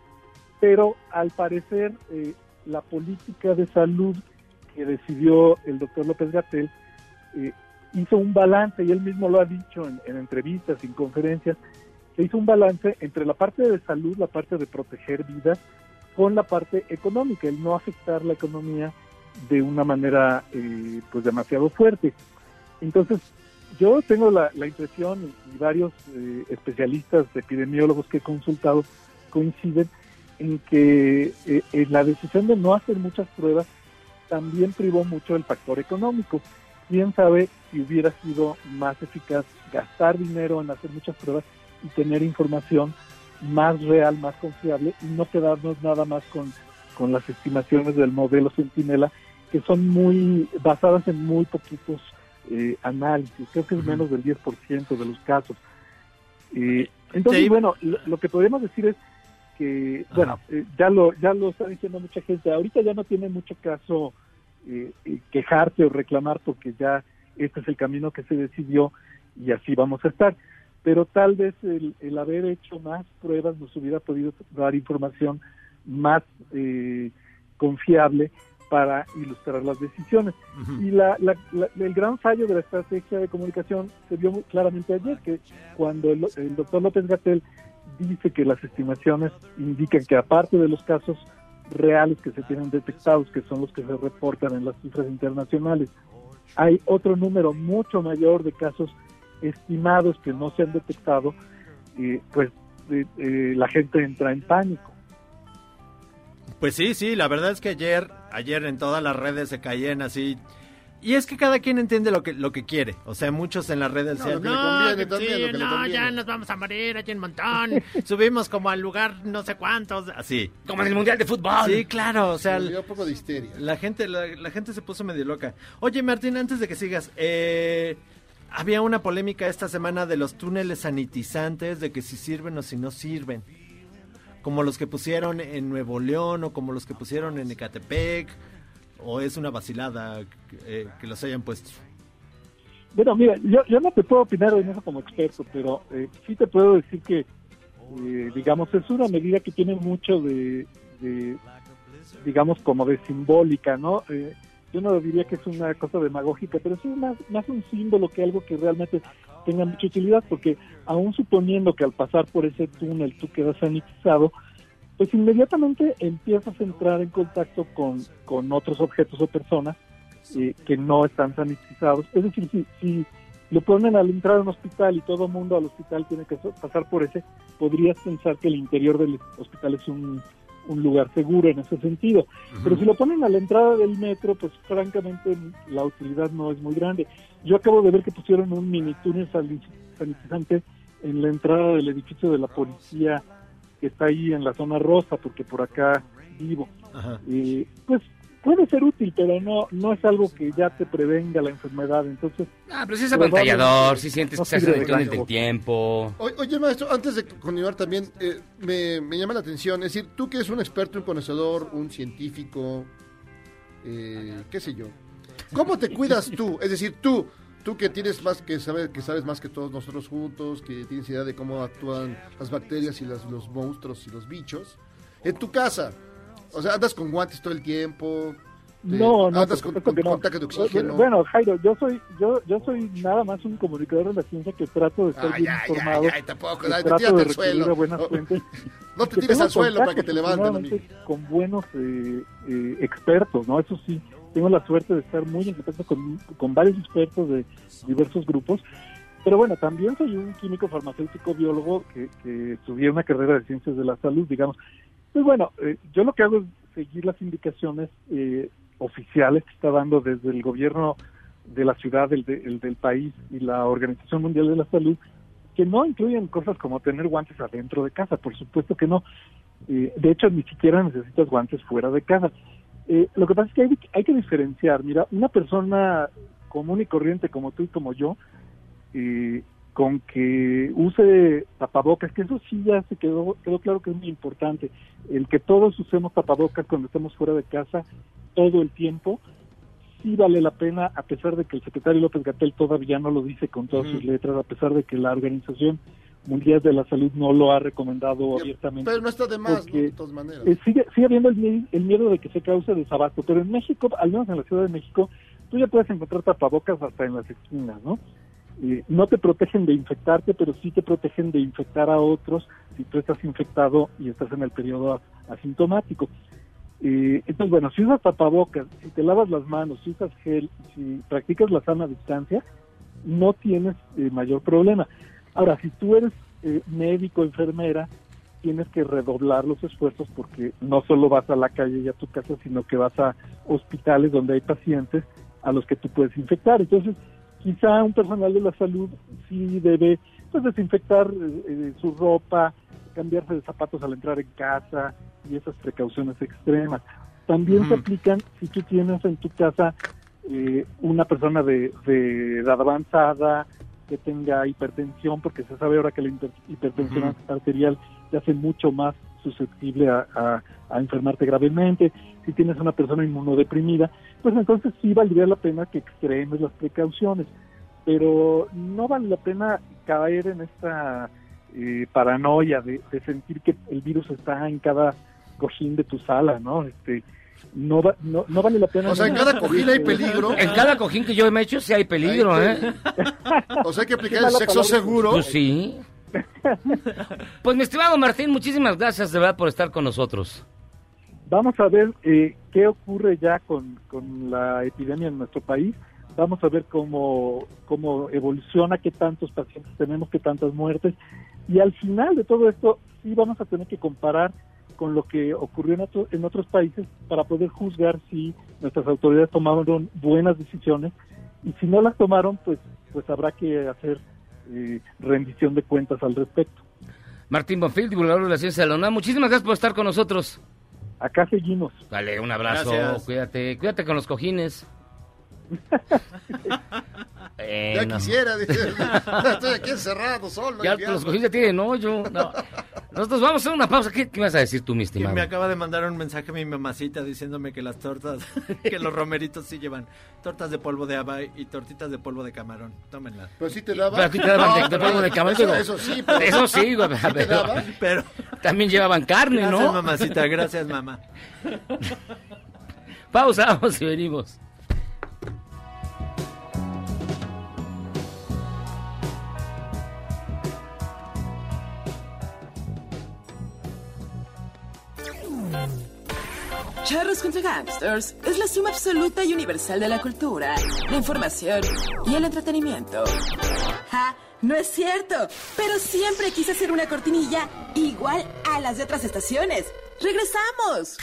pero al parecer eh, la política de salud que decidió el doctor López Gatel hizo un balance, y él mismo lo ha dicho en, en entrevistas, en conferencias, que hizo un balance entre la parte de salud, la parte de proteger vidas, con la parte económica, el no afectar la economía de una manera eh, pues demasiado fuerte. Entonces, yo tengo la, impresión, y varios eh, especialistas, epidemiólogos que he consultado, coinciden en que eh, la decisión de no hacer muchas pruebas también privó mucho el factor económico. Quién sabe si hubiera sido más eficaz gastar dinero en hacer muchas pruebas y tener información más real, más confiable y no quedarnos nada más con, con las estimaciones del modelo Centinela que son muy basadas en muy poquitos eh, análisis, creo que es menos del 10% de los casos. Eh, entonces, bueno, lo, lo que podemos decir es que, bueno, eh, ya lo ya lo está diciendo mucha gente, ahorita ya no tiene mucho caso eh, eh, quejarse o reclamar porque ya este es el camino que se decidió y así vamos a estar. Pero tal vez el, el haber hecho más pruebas nos hubiera podido dar información más eh, confiable para ilustrar las decisiones. Y la, la- la- el gran fallo de la estrategia de comunicación se vio muy claramente ayer, que cuando el, el doctor López Gatel dice que las estimaciones indican que aparte de los casos reales que se tienen detectados, que son los que se reportan en las cifras internacionales, hay otro número mucho mayor de casos estimados que no se han detectado, y pues eh, eh, la gente entra en pánico. Pues sí, sí, la verdad es que ayer ayer en todas las redes se caían así. Y es que cada quien entiende lo que lo que quiere. O sea, muchos en las redes No, decían, no, conviene que también, sí, lo que le no, conviene". ya nos vamos a morir, hay un montón. Subimos como al lugar no sé cuántos, así. Como en el Mundial de Fútbol. Sí, claro, o sea, un poco de histeria. la gente, la, la gente se puso medio loca. Oye, Martín, antes de que sigas, eh, había una polémica esta semana de los túneles sanitizantes, de que si sirven o si no sirven. Como los que pusieron en Nuevo León o como los que pusieron en Ecatepec. O es una vacilada eh, que los hayan puesto. Bueno, mira, yo, yo no te puedo opinar en eso como experto, pero eh, sí te puedo decir que, eh, digamos, es una medida que tiene mucho de, de, digamos, como de simbólica, ¿no? Yo no diría que es una cosa demagógica, pero sí más, más un símbolo que algo que realmente tenga mucha utilidad, porque aún suponiendo que al pasar por ese túnel tú quedas sanitizado, pues inmediatamente empiezas a entrar en contacto con, con otros objetos o personas eh, que no están sanitizados. Es decir, si, si lo ponen al entrar a un hospital y todo el mundo al hospital tiene que pasar por ese, podrías pensar que el interior del hospital es un, un lugar seguro en ese sentido. Pero si lo ponen a la entrada del metro, pues francamente la utilidad no es muy grande. Yo acabo de ver que pusieron un mini túnel sani- sanitizante en la entrada del edificio de la policía que está ahí en la zona rosa, porque por acá vivo. Y pues puede ser útil, pero no no es algo que ya te prevenga la enfermedad. Entonces, Ah, pero si es apantallador, si sientes no que estás en el túnel del tiempo. O- Oye, maestro, antes de continuar también, eh, me, me llama la atención, es decir, tú que eres un experto, un conocedor, un científico, eh, qué sé yo, ¿cómo te cuidas tú? Es decir, tú, tú que tienes más que saber, que sabes más que todos nosotros juntos, que tienes idea de cómo actúan las bacterias y las- los monstruos y los bichos, en tu casa, o sea, andas con guantes todo el tiempo, te- no, no, andas con, con no. de oxígeno. Bueno, Jairo, yo soy yo yo soy nada más un comunicador de la ciencia que trato de estar Ay, bien ay, informado. ay, ay, tampoco, ay, trato tírate al suelo. No. fuentes. No te tires al suelo para que te levanten, Con buenos eh, eh, expertos, ¿no? Eso sí, tengo la suerte de estar muy en contacto con, con varios expertos de diversos grupos. Pero bueno, también soy un químico farmacéutico biólogo que, que estudié una carrera de ciencias de la salud, digamos. Pues bueno, eh, yo lo que hago es seguir las indicaciones eh, oficiales que está dando desde el gobierno de la ciudad, el, de- el del país y la Organización Mundial de la Salud, que no incluyen cosas como tener guantes adentro de casa, por supuesto que no. Eh, de hecho, ni siquiera necesitas guantes fuera de casa. Eh, lo que pasa es que hay, hay que diferenciar. Mira, una persona común y corriente como tú y como yo, eh, con que use tapabocas, que eso sí ya se quedó, quedó claro que es muy importante. El que todos usemos tapabocas cuando estemos fuera de casa todo el tiempo, sí vale la pena, a pesar de que el secretario López Gatel todavía no lo dice con todas sus letras, a pesar de que la Organización Mundial de la Salud no lo ha recomendado abiertamente. Pero no está de más, ¿no? De todas maneras. eh, sigue, sigue habiendo el, el miedo de que se cause desabasto, pero en México, al menos en la Ciudad de México, tú ya puedes encontrar tapabocas hasta en las esquinas, ¿no? Eh, no te protegen de infectarte, pero sí te protegen de infectar a otros si tú estás infectado y estás en el periodo asintomático. Eh, entonces, bueno, si usas tapabocas, si te lavas las manos, si usas gel, si practicas la sana distancia, no tienes eh, mayor problema. Ahora, si tú eres eh, médico, enfermera, tienes que redoblar los esfuerzos porque no solo vas a la calle y a tu casa, sino que vas a hospitales donde hay pacientes a los que tú puedes infectar. Entonces, quizá un personal de la salud sí debe pues, desinfectar eh, eh, su ropa, cambiarse de zapatos al entrar en casa y esas precauciones extremas. También se Ujú. aplican si tú tienes en tu casa eh, una persona de, de edad avanzada que tenga hipertensión, porque se sabe ahora que la hiper- hipertensión arterial te hace mucho más susceptible a, a- a enfermarte gravemente. Si tienes una persona inmunodeprimida, pues entonces sí valdría la pena que extremes las precauciones. Pero no vale la pena caer en esta eh, paranoia de, de sentir que el virus está en cada cojín de tu sala, ¿no? Este, no, va- no, no vale la pena. O sea, en cada cojín hay peligro. En cada cojín que yo me he hecho sí hay peligro, Hay ¿eh? O sea, hay que aplicar el sexo palabra. seguro. Pues sí. Pues mi estimado Martín, muchísimas gracias de verdad por estar con nosotros. Vamos a ver eh, qué ocurre ya con, con la epidemia en nuestro país. Vamos a ver cómo, cómo evoluciona, qué tantos pacientes tenemos, qué tantas muertes. Y al final de todo esto, sí vamos a tener que comparar con lo que ocurrió en, otro- en otros países para poder juzgar si nuestras autoridades tomaron buenas decisiones y si no las tomaron, pues, pues habrá que hacer eh, rendición de cuentas al respecto. Martín Bonfil, divulgador de la ciencia de la UNAM. Muchísimas gracias por estar con nosotros. Acá seguimos. Dale, un abrazo. Gracias. Cuídate, cuídate con los cojines. Eh, Ya no. quisiera, dice. Estoy aquí encerrado, solo. Ya los cojines ya tienen hoyo. No. Nosotros vamos a hacer una pausa. ¿Qué, qué vas a decir tú, mi Y estimado? me acaba de mandar un mensaje mi mamacita diciéndome que las tortas, que los romeritos sí llevan tortas de polvo de haba y tortitas de polvo de camarón. Tómenlas. Pero sí te daba. Pero aquí te daban de- de polvo de camarón, Eso, eso sí, pero. Eso sí, güey, ¿Sí te pero-? Pero También llevaban carne, gracias ¿no? mamacita, gracias mamá. Pausa, vamos y venimos. Charros contra Gangsters es la suma absoluta y universal de la cultura, la información y el entretenimiento. ¡Ja! No es cierto, pero siempre quise hacer una cortinilla igual a las de otras estaciones. ¡Regresamos!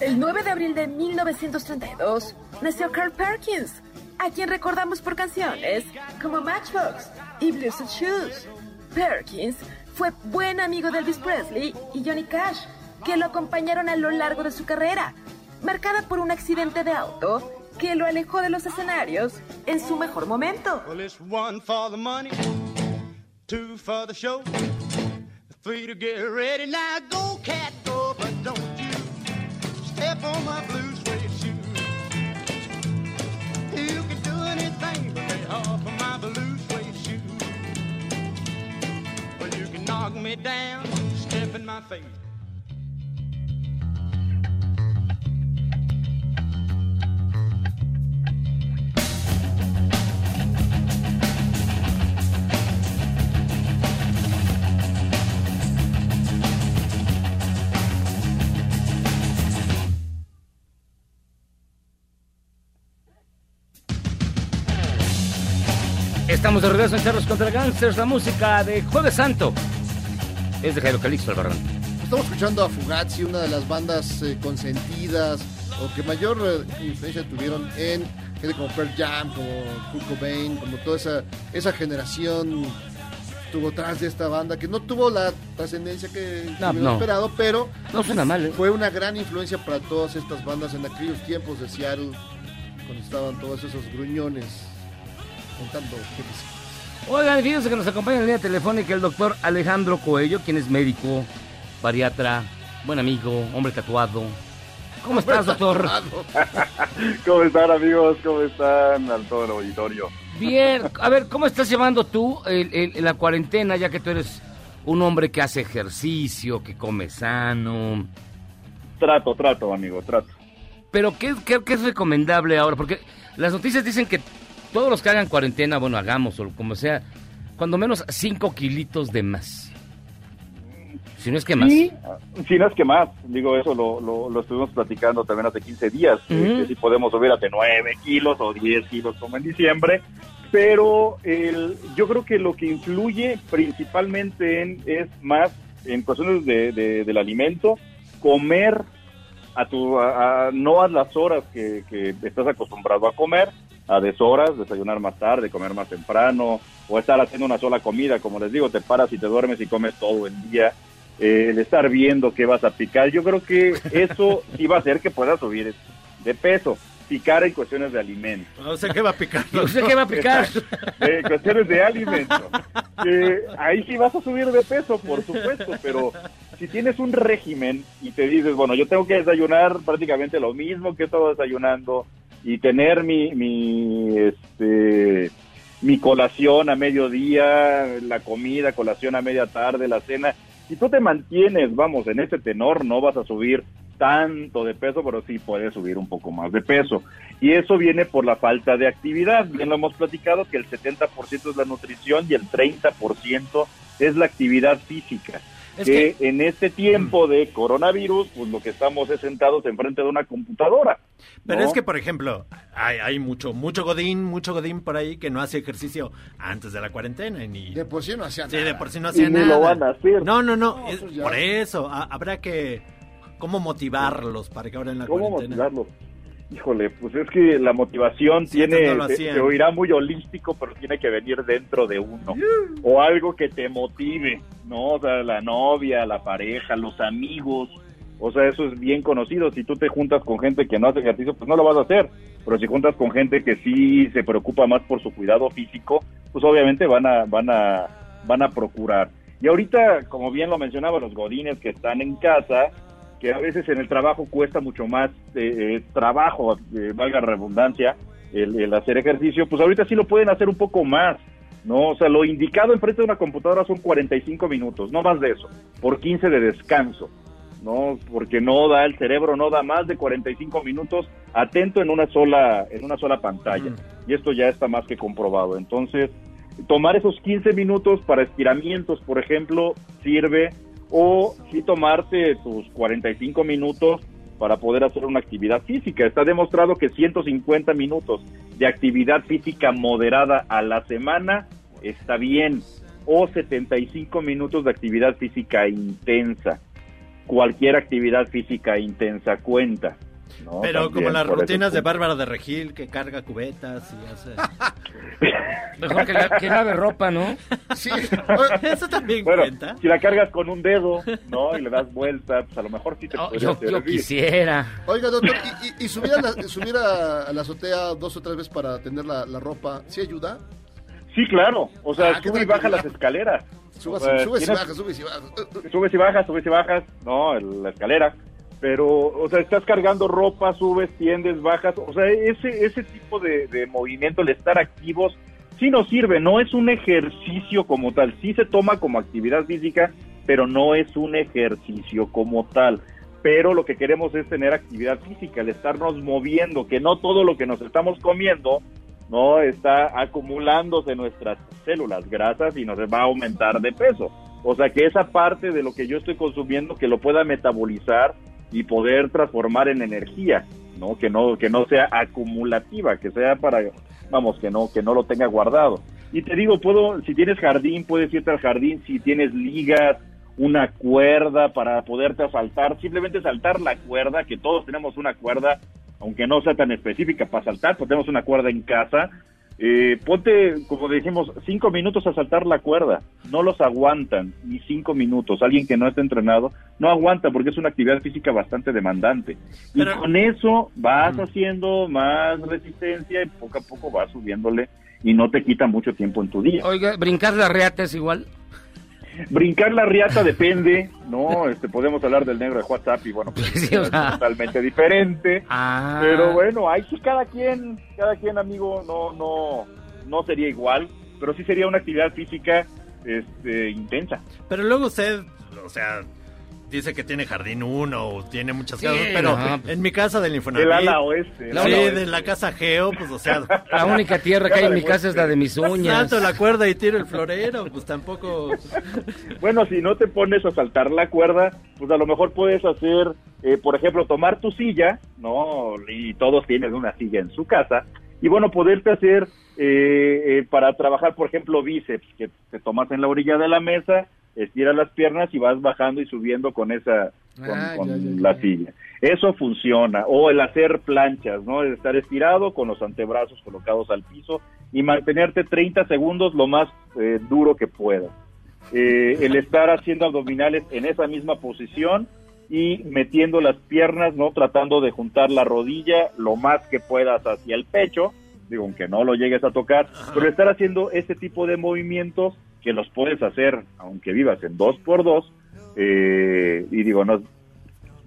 El 9 de abril de 1932 nació Carl Perkins, a quien recordamos por canciones como Matchbox y Blues Shoes. Perkins fue buen amigo de Elvis Presley y Johnny Cash, que lo acompañaron a lo largo de su carrera, marcada por un accidente de auto que lo alejó de los escenarios en su mejor momento. Me down, step my face. Estamos de regreso en Charros contra Gangsters, la música de Jueves Santo. Es de Jairo Calixto Albarrán. Estamos escuchando a Fugazi, una de las bandas eh, consentidas o que mayor eh, influencia tuvieron en gente como Pearl Jam, como Kurt Cobain, como toda esa, esa generación estuvo tras de esta banda que no tuvo la trascendencia que No, hubiera no. esperado, pero No suena mal, ¿eh? fue una gran influencia para todas estas bandas en aquellos tiempos de Seattle, cuando estaban todos esos gruñones contando. Oigan, fíjense que nos acompaña en línea telefónica el doctor Alejandro Coello, quien es médico, bariatra, buen amigo, hombre tatuado. ¿Cómo estás, doctor? ¿Cómo están amigos? ¿Cómo están al todo el auditorio? Bien, a ver, ¿cómo estás llevando tú el- el- la cuarentena, ya que tú eres un hombre que hace ejercicio, que come sano? Trato, trato, amigo, trato. Pero, ¿qué, qué, qué es recomendable ahora? Porque las noticias dicen que todos los que hagan cuarentena, bueno, hagamos o como sea, cuando menos 5 kilitos de más. Si no es que más. Sí, si no es que más, digo, eso lo, lo, lo estuvimos platicando también hace 15 días, Ujú. que si podemos subir hasta 9 kilos o 10 kilos como en diciembre, pero el, yo creo que lo que influye principalmente en, es más en cuestiones de, de- del alimento, comer a tu, a- a- no a las horas que, que estás acostumbrado a comer, a deshoras, desayunar más tarde, comer más temprano, o estar haciendo una sola comida, como les digo, te paras y te duermes y comes todo el día, eh, el estar viendo qué vas a picar, yo creo que eso sí va a hacer que puedas subir de peso, picar en cuestiones de alimento. No sé qué va a picar. No sé qué va a picar. Eh, cuestiones de alimento. Eh, ahí sí vas a subir de peso, por supuesto, pero si tienes un régimen y te dices, bueno, yo tengo que desayunar prácticamente lo mismo que he estado desayunando y tener mi, mi, este, mi colación a mediodía, la comida, colación a media tarde, la cena, si tú te mantienes, vamos, en ese tenor, no vas a subir tanto de peso, pero sí puedes subir un poco más de peso. Y eso viene por la falta de actividad. Bien lo hemos platicado que el 70% es la nutrición y el 30% es la actividad física. Es que, en este tiempo de coronavirus, pues lo que estamos es sentados enfrente de una computadora. Pero ¿no? es que, por ejemplo, hay, hay mucho mucho godín, mucho godín por ahí que no hace ejercicio antes de la cuarentena. y Ni... De por sí no hacían Sí, nada. de por sí no Y hacía ni nada. lo van a hacer. No, no, no. No, es- pues ya. por eso, ha- habrá que... ¿Cómo motivarlos para que ahora en la ¿Cómo cuarentena? motivarlos? Híjole, pues es que la motivación Sí, tiene, no se oirá muy holístico, pero tiene que venir dentro de uno. O algo que te motive, ¿no? O sea, la novia, la pareja, los amigos. O sea, eso es bien conocido. Si tú te juntas con gente que no hace ejercicio, pues no lo vas a hacer. Pero si juntas con gente que sí se preocupa más por su cuidado físico, pues obviamente van a, van a, van a procurar. Y ahorita, como bien lo mencionaba, los godines que están en casa, que a veces en el trabajo cuesta mucho más eh, eh, trabajo, eh, valga la redundancia, el, el hacer ejercicio, pues ahorita sí lo pueden hacer un poco más, ¿no? O sea, lo indicado enfrente de una computadora son 45 minutos, no más de eso, por 15 de descanso, ¿no? Porque no da, el cerebro no da más de 45 minutos atento en una sola, en una sola pantalla. Y esto ya está más que comprobado. Entonces, tomar esos 15 minutos para estiramientos, por ejemplo, sirve o sí tomarte tus 45 minutos para poder hacer una actividad física. Está demostrado que 150 minutos de actividad física moderada a la semana está bien o 75 minutos de actividad física intensa. Cualquier actividad física intensa cuenta. ¿No? Pero También como las rutinas de. Bárbara de Regil, que carga cubetas y hace... Mejor que, la- que lave ropa, ¿no? Sí. Eso también Bueno, cuenta. si la cargas con un dedo, ¿no? Y le das vueltas, pues a lo mejor sí te Oh, podría yo, quisiera. Oiga, doctor, ¿y, y- y subir, a la, subir a, la azotea dos o tres veces para tener la, la ropa, ¿sí ayuda? Sí, claro. O sea, Ah, sube y baja las escaleras. Subas, O sea, subes y bajas, subes y bajas. Subes y bajas, subes y bajas, no, la escalera. Pero, o sea, estás cargando ropa, subes, tiendes, bajas. O sea, ese, ese tipo de, movimiento, el estar activos, sí nos sirve. No es un ejercicio como tal. Sí se toma como actividad física, pero no es un ejercicio como tal. Pero lo que queremos es tener actividad física, el estarnos moviendo, que no todo lo que nos estamos comiendo no está acumulándose nuestras células grasas y nos va a aumentar de peso. O sea que esa parte de lo que yo estoy consumiendo que lo pueda metabolizar y poder transformar en energía, ¿no? Que no que no sea acumulativa, que sea para vamos, que no que no lo tenga guardado. Y te digo, puedo si tienes jardín, puedes irte al jardín, si tienes ligas, una cuerda para poderte asaltar, simplemente saltar la cuerda, que todos tenemos una cuerda, aunque no sea tan específica para saltar, pues tenemos una cuerda en casa. Eh, ponte, como decimos, cinco minutos a saltar la cuerda. No los aguantan, ni cinco minutos. Alguien que no está entrenado no aguanta porque es una actividad física bastante demandante. Y con eso vas haciendo más resistencia y poco a poco vas subiéndole y no te quita mucho tiempo en tu día. Oiga, brincar la reata es igual. Brincar la riata depende, ¿no? Este, podemos hablar del negro de WhatsApp y bueno, pues, Sí, o es sea. totalmente diferente. Ah. Pero bueno, ahí sí cada quien, cada quien amigo, no, no, no sería igual, pero sí sería una actividad física, este, intensa. Pero luego usted, o sea, dice que tiene jardín uno o tiene muchas Sí, casas, pero no, pues- en mi casa del Infonavit... El ala oeste. el Sí, de la casa Geo, pues o sea... La única tierra que hay en mi casa es la de mis uñas. Salto la cuerda y tiro el florero, pues tampoco... Bueno, si no te pones a saltar la cuerda, pues a lo mejor puedes hacer, eh, por ejemplo, tomar tu silla, ¿no? Y todos tienen una silla en su casa. Y bueno, poderte hacer eh, eh, para trabajar, por ejemplo, bíceps, que te tomas en la orilla de la mesa, estiras las piernas y vas bajando y subiendo con esa, con, Ah, con ya, ya, ya. la silla. Eso funciona. O el hacer planchas, ¿no? El estar estirado con los antebrazos colocados al piso y mantenerte 30 segundos lo más eh, duro que puedas. Eh, el estar haciendo abdominales en esa misma posición y metiendo las piernas, ¿no? Tratando de juntar la rodilla lo más que puedas hacia el pecho, digo, aunque no lo llegues a tocar, pero estar haciendo ese tipo de movimientos que los puedes hacer aunque vivas en dos por dos, eh, y digo, no,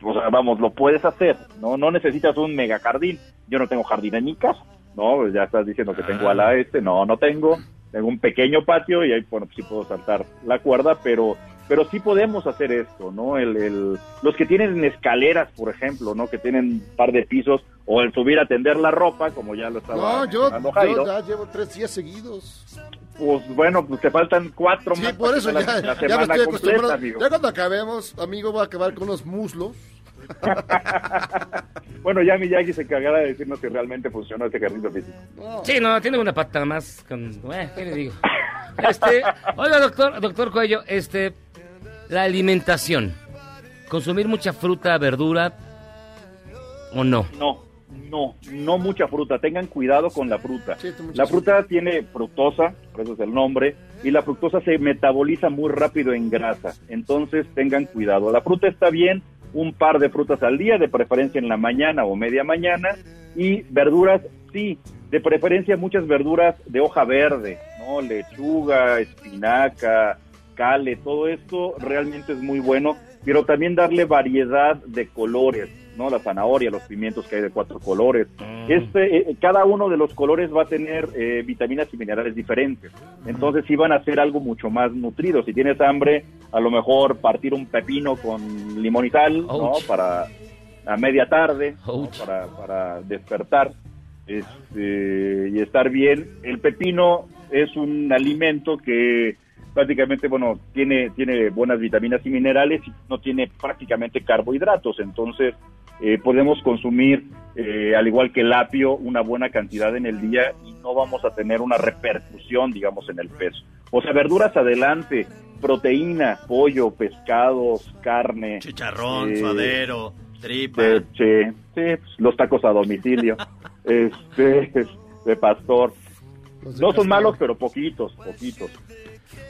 o sea, vamos, lo puedes hacer, ¿no? No necesitas un mega jardín, yo no tengo jardín en mi casa, ¿no? Pues ya estás diciendo que tengo a la este, no, no tengo, tengo un pequeño patio y ahí, bueno, sí puedo saltar la cuerda, pero, pero sí podemos hacer esto, ¿no? El, el- los que tienen escaleras, por ejemplo, ¿no? Que tienen un par de pisos, o el subir a tender la ropa, como ya lo estaba No, yo, mencionando Jairo, yo ya llevo tres días seguidos. pues bueno, pues te faltan cuatro Sí, más por eso ya, la, la ya me estoy completa, acostumbrado. amigo. Ya cuando acabemos, amigo, voy a acabar con unos muslos. Bueno, ya Miyagi se encargará de decirnos si realmente funcionó este ejercicio físico. Sí, no, tiene una pata más. Con... Bueno, ¿qué le digo? Este, oiga, doctor, doctor Cuello, este, la alimentación. Consumir mucha fruta, verdura o no. No, no, no mucha fruta. Tengan cuidado con la fruta. La fruta tiene fructosa, por eso es el nombre, y la fructosa se metaboliza muy rápido en grasa. Entonces tengan cuidado. La fruta está bien, un par de frutas al día, de preferencia en la mañana o media mañana, y verduras, sí, de preferencia muchas verduras de hoja verde, ¿no? Lechuga, espinaca, cale, todo esto realmente es muy bueno, pero también darle variedad de colores, ¿no? La zanahoria, los pimientos que hay de cuatro colores. Este, eh, cada uno de los colores va a tener eh, vitaminas y minerales diferentes. Entonces sí van a ser algo mucho más nutrido. Si tienes hambre, a lo mejor partir un pepino con limón y sal, ¿no? Para a media tarde, ¿no? para, para despertar este, y estar bien. El pepino es un alimento que prácticamente, bueno, tiene, tiene buenas vitaminas y minerales y no tiene prácticamente carbohidratos. Entonces, eh, podemos consumir, eh, al igual que el apio, una buena cantidad en el día y no vamos a tener una repercusión, digamos, en el peso. O sea, verduras adelante, proteína, pollo, pescados, carne. Chicharrón, eh, suadero, tripa. de, sí, sí, pues, los tacos a domicilio, este, de pastor. No son malos, pero poquitos, poquitos.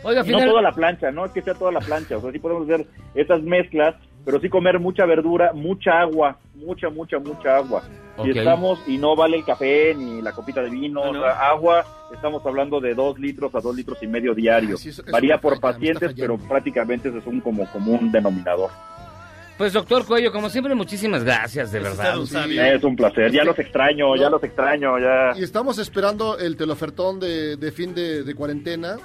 Oiga, Y no final- toda la plancha, no es que sea toda la plancha, o sea, sí podemos hacer estas mezclas, pero sí comer mucha verdura, mucha agua, mucha, mucha, mucha agua. Ok. Y estamos, y no vale el café ni la copita de vino, o sea, agua, estamos hablando de dos litros a dos litros y medio diario. sí, eso- eso Varía por pacientes, pero prácticamente ese es un como común denominador. Pues doctor Cuello, como siempre, muchísimas gracias, de verdad. Es un placer, ya los extraño, ya los extraño, ya. Y estamos esperando el telofertón de, de fin de, de cuarentena.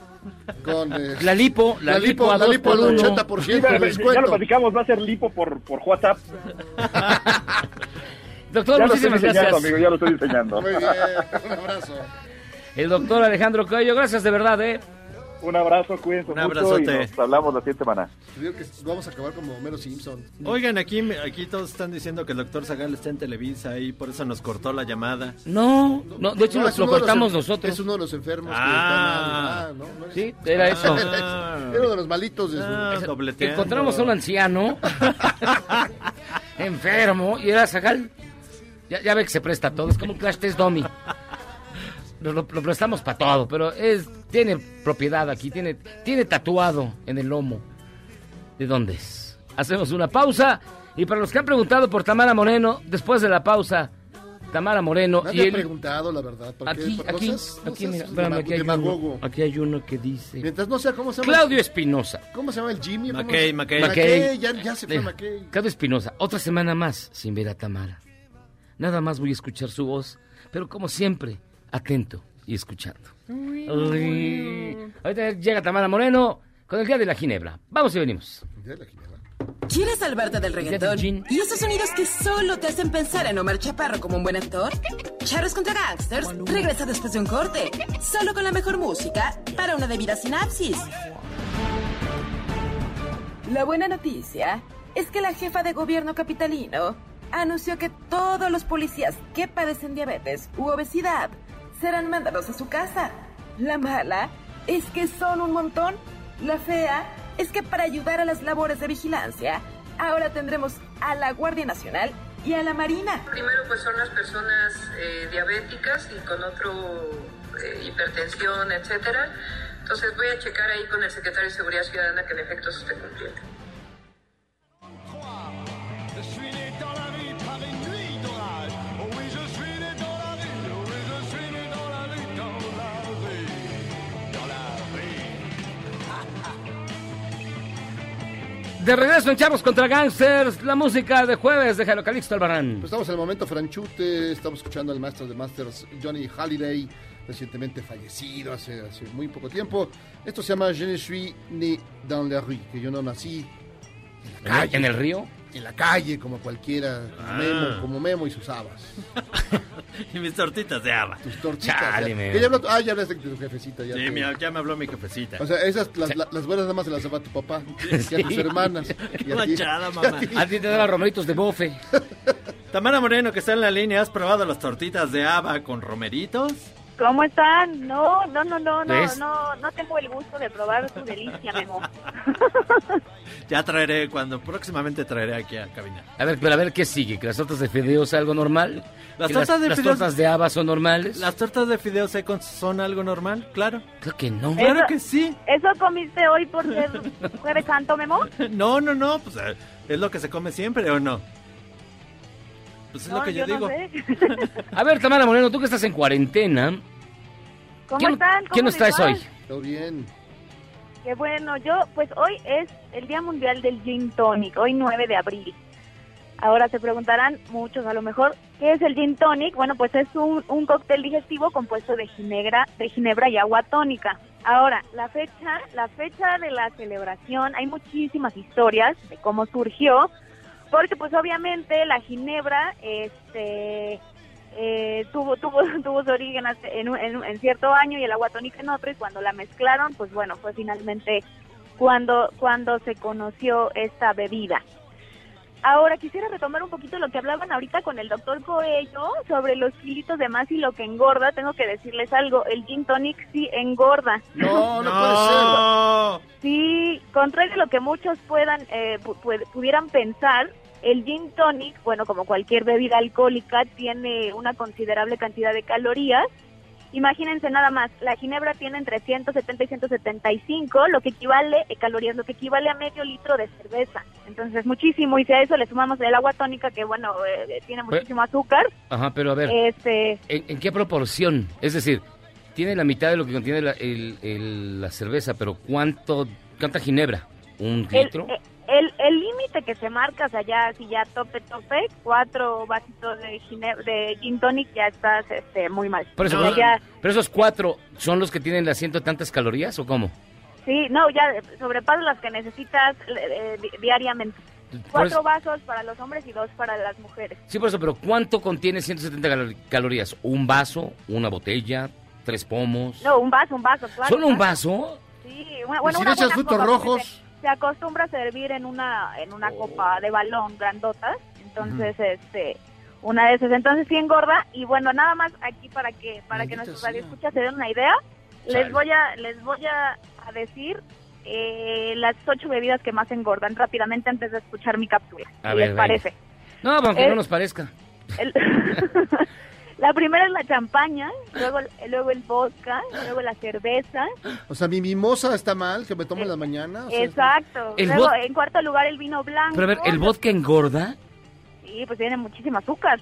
Con, eh, La lipo, la lipo la lipo al uno. 80% Sí, ya, ya lo platicamos, va a ser lipo por, por WhatsApp. Doctor, ya lo estoy muchísimas diseñando, gracias. amigo, ya lo estoy diseñando. Muy bien, un abrazo. El doctor Alejandro Cuello, gracias de verdad, ¿eh? Un abrazo, cuídense Un mucho abrazote. y nos hablamos la siguiente semana. Te digo que vamos a acabar como Homero Simpson. Oigan, aquí, me- aquí todos están diciendo que el doctor Zagal está en Televisa y por eso nos cortó la llamada. No, no, de hecho No, lo, los cortamos nosotros. Es uno de los enfermos Ah. que está mal. Ah, ¿no? ¿No es? Sí, era eso. Ah. Era uno de los malitos de su... Ah. Encontramos a un anciano enfermo y era Zagal. Ya, ya ve que se presta todo, es como un crash test dummy. Lo, lo- lo prestamos para todo, pero es tiene propiedad aquí, tiene, tiene tatuado en el lomo. ¿De dónde es? Hacemos una pausa y para los que han preguntado por Tamara Moreno, después de la pausa, Tamara Moreno y Nadie ha preguntado, la verdad. Aquí, ¿Por- no aquí, seas- no aquí, mira, espérame, aquí hay, uno, aquí hay uno que dice... Mientras no sea, ¿cómo se llama? Claudio Espinosa. ¿Cómo se llama el Jimmy? ¿Cómo McKay, McKay. McKay, ya, ya se fue McKay. Claudio Espinosa, otra semana más sin ver a Tamara. Nada más voy a escuchar su voz, pero como siempre, atento y escuchando. Uy. Ahorita llega Tamara Moreno con el día de la Ginebra. Vamos y venimos. ¿Quieres salvarte del de reggaetón? ¿Y esos sonidos que solo te hacen pensar en Omar Chaparro como un buen actor? Charros contra Gangsters regresa después de un corte, solo con la mejor música para una debida sinapsis. La buena noticia es que la jefa de gobierno capitalino anunció que todos los policías que padecen diabetes u obesidad serán mandados a su casa. La mala es que son un montón. La fea es que para ayudar a las labores de vigilancia, ahora tendremos a la Guardia Nacional y a la Marina. Primero pues son las personas eh, diabéticas y con otro eh, hipertensión, etcétera. Entonces voy a checar ahí con el secretario de Seguridad Ciudadana que en efecto se esté cumpliendo. De regreso en Chavos contra Gangsters, la música de jueves de Jairo Calixto Albarrán. Pues estamos en el momento franchute, estamos escuchando al maestro de Masters, Johnny Halliday, recientemente fallecido hace, hace muy poco tiempo. Esto se llama Je ne suis né dans la rue, que yo no nací en la calle. ¿En el río? En la calle, como cualquiera, como, Ah. Memo, como Memo y sus habas. y mis tortitas de haba. Tus tortitas. Chale, ya. Ya habló- ah, ya hablaste de tu jefecita. Ya Sí, te- ya me habló mi jefecita. O sea, esas, las, la- las buenas nada más se las daba a tu papá y a tus hermanas. Y a ti. manchada, mamá. A ti te daba romeritos de bofe. Tamara Moreno, que está en la línea, ¿has probado las tortitas de haba con romeritos? ¿Cómo están? No, no, no, no, no, ¿Ves? no, no tengo el gusto de probar su delicia, Memo. Ya traeré, cuando próximamente traeré aquí a cabina. A ver, pero a ver qué sigue, que las tortas de fideos algo normal. Las tortas de las fideos- tortas de haba son normales. ¿Las tortas de fideos secos son algo normal? Claro. Creo que no. Claro Eso- que sí. ¿Eso comiste hoy por ser jueves santo, Memo? No, no, no, pues eh, es lo que se come siempre, ¿o no? Pues es No, lo que yo, digo. sé. A ver, Tamara Moreno, tú que estás en cuarentena, ¿Cómo ¿Quién- están? quién nos traes hoy? Todo bien. Qué bueno, yo, pues hoy es el Día Mundial del Gin Tonic, hoy 9 de abril. Ahora se preguntarán muchos a lo mejor, ¿qué es el Gin Tonic? Bueno, pues es un, un cóctel digestivo compuesto de ginebra, de ginebra y agua tónica. Ahora, la fecha, la fecha de la celebración, hay muchísimas historias de cómo surgió, porque pues obviamente la ginebra, este, eh, tuvo, tuvo, tuvo su origen en, en cierto año y el agua tónica en otro, y cuando la mezclaron, pues bueno, fue finalmente cuando, cuando se conoció esta bebida. Ahora quisiera retomar un poquito lo que hablaban ahorita con el doctor Coello sobre los kilitos de más y lo que engorda. Tengo que decirles algo, el gin tonic sí engorda. No, no puede ser. Sí, contrario a lo que muchos puedan eh, pu- pu- pudieran pensar, el gin tonic, bueno, como cualquier bebida alcohólica, tiene una considerable cantidad de calorías. Imagínense nada más, la ginebra tiene entre 170 y 175, lo que equivale, eh, calorías, lo que equivale a medio litro de cerveza. Entonces, muchísimo. Y si a eso le sumamos el agua tónica, que bueno, eh, tiene Pues- muchísimo azúcar, Ajá, pero a ver, este, ¿en, en qué proporción? Es decir, tiene la mitad de lo que contiene la, el- el- la cerveza, pero ¿cuánto, cuánta ginebra? ¿Un El, litro? eh, el el límite que se marca, o sea, ya, si ya tope, tope, cuatro vasitos de, gine- de gin tonic, ya estás este, muy mal. Por eso, O sea, pero, ya- pero esos cuatro son los que tienen las ciento tantas calorías o cómo? sí, no, ya sobrepasas las que necesitas eh, di- diariamente. Cuatro eso- vasos para los hombres y dos para las mujeres. sí, por eso, pero ¿cuánto contiene 170 calor- calorías? ¿Un vaso? ¿Una botella? ¿Tres pomos? No, un vaso, un vaso, claro. ¿Solo un vaso? Sí, bueno, bueno, si una le echas frutos rojos? Se, acostumbra a servir en una en una copa de balón grandota, entonces este una de esas, entonces sí engorda y bueno, nada más aquí para que para que nuestros radioescuchas se den una idea, Chale. les voy a les voy a, a decir eh, las ocho bebidas que más engordan rápidamente antes de escuchar mi cápsula. A si ver, les venga. parece. No, aunque no nos parezca. El- la primera es la champaña, luego luego el vodka, luego la cerveza, O sea, mi mimosa está mal, que me tome en la mañana. o sea, Exacto. El Luego, en cuarto lugar, el vino blanco. Pero a ver, ¿el vodka engorda? Sí, pues tiene muchísimo azúcar.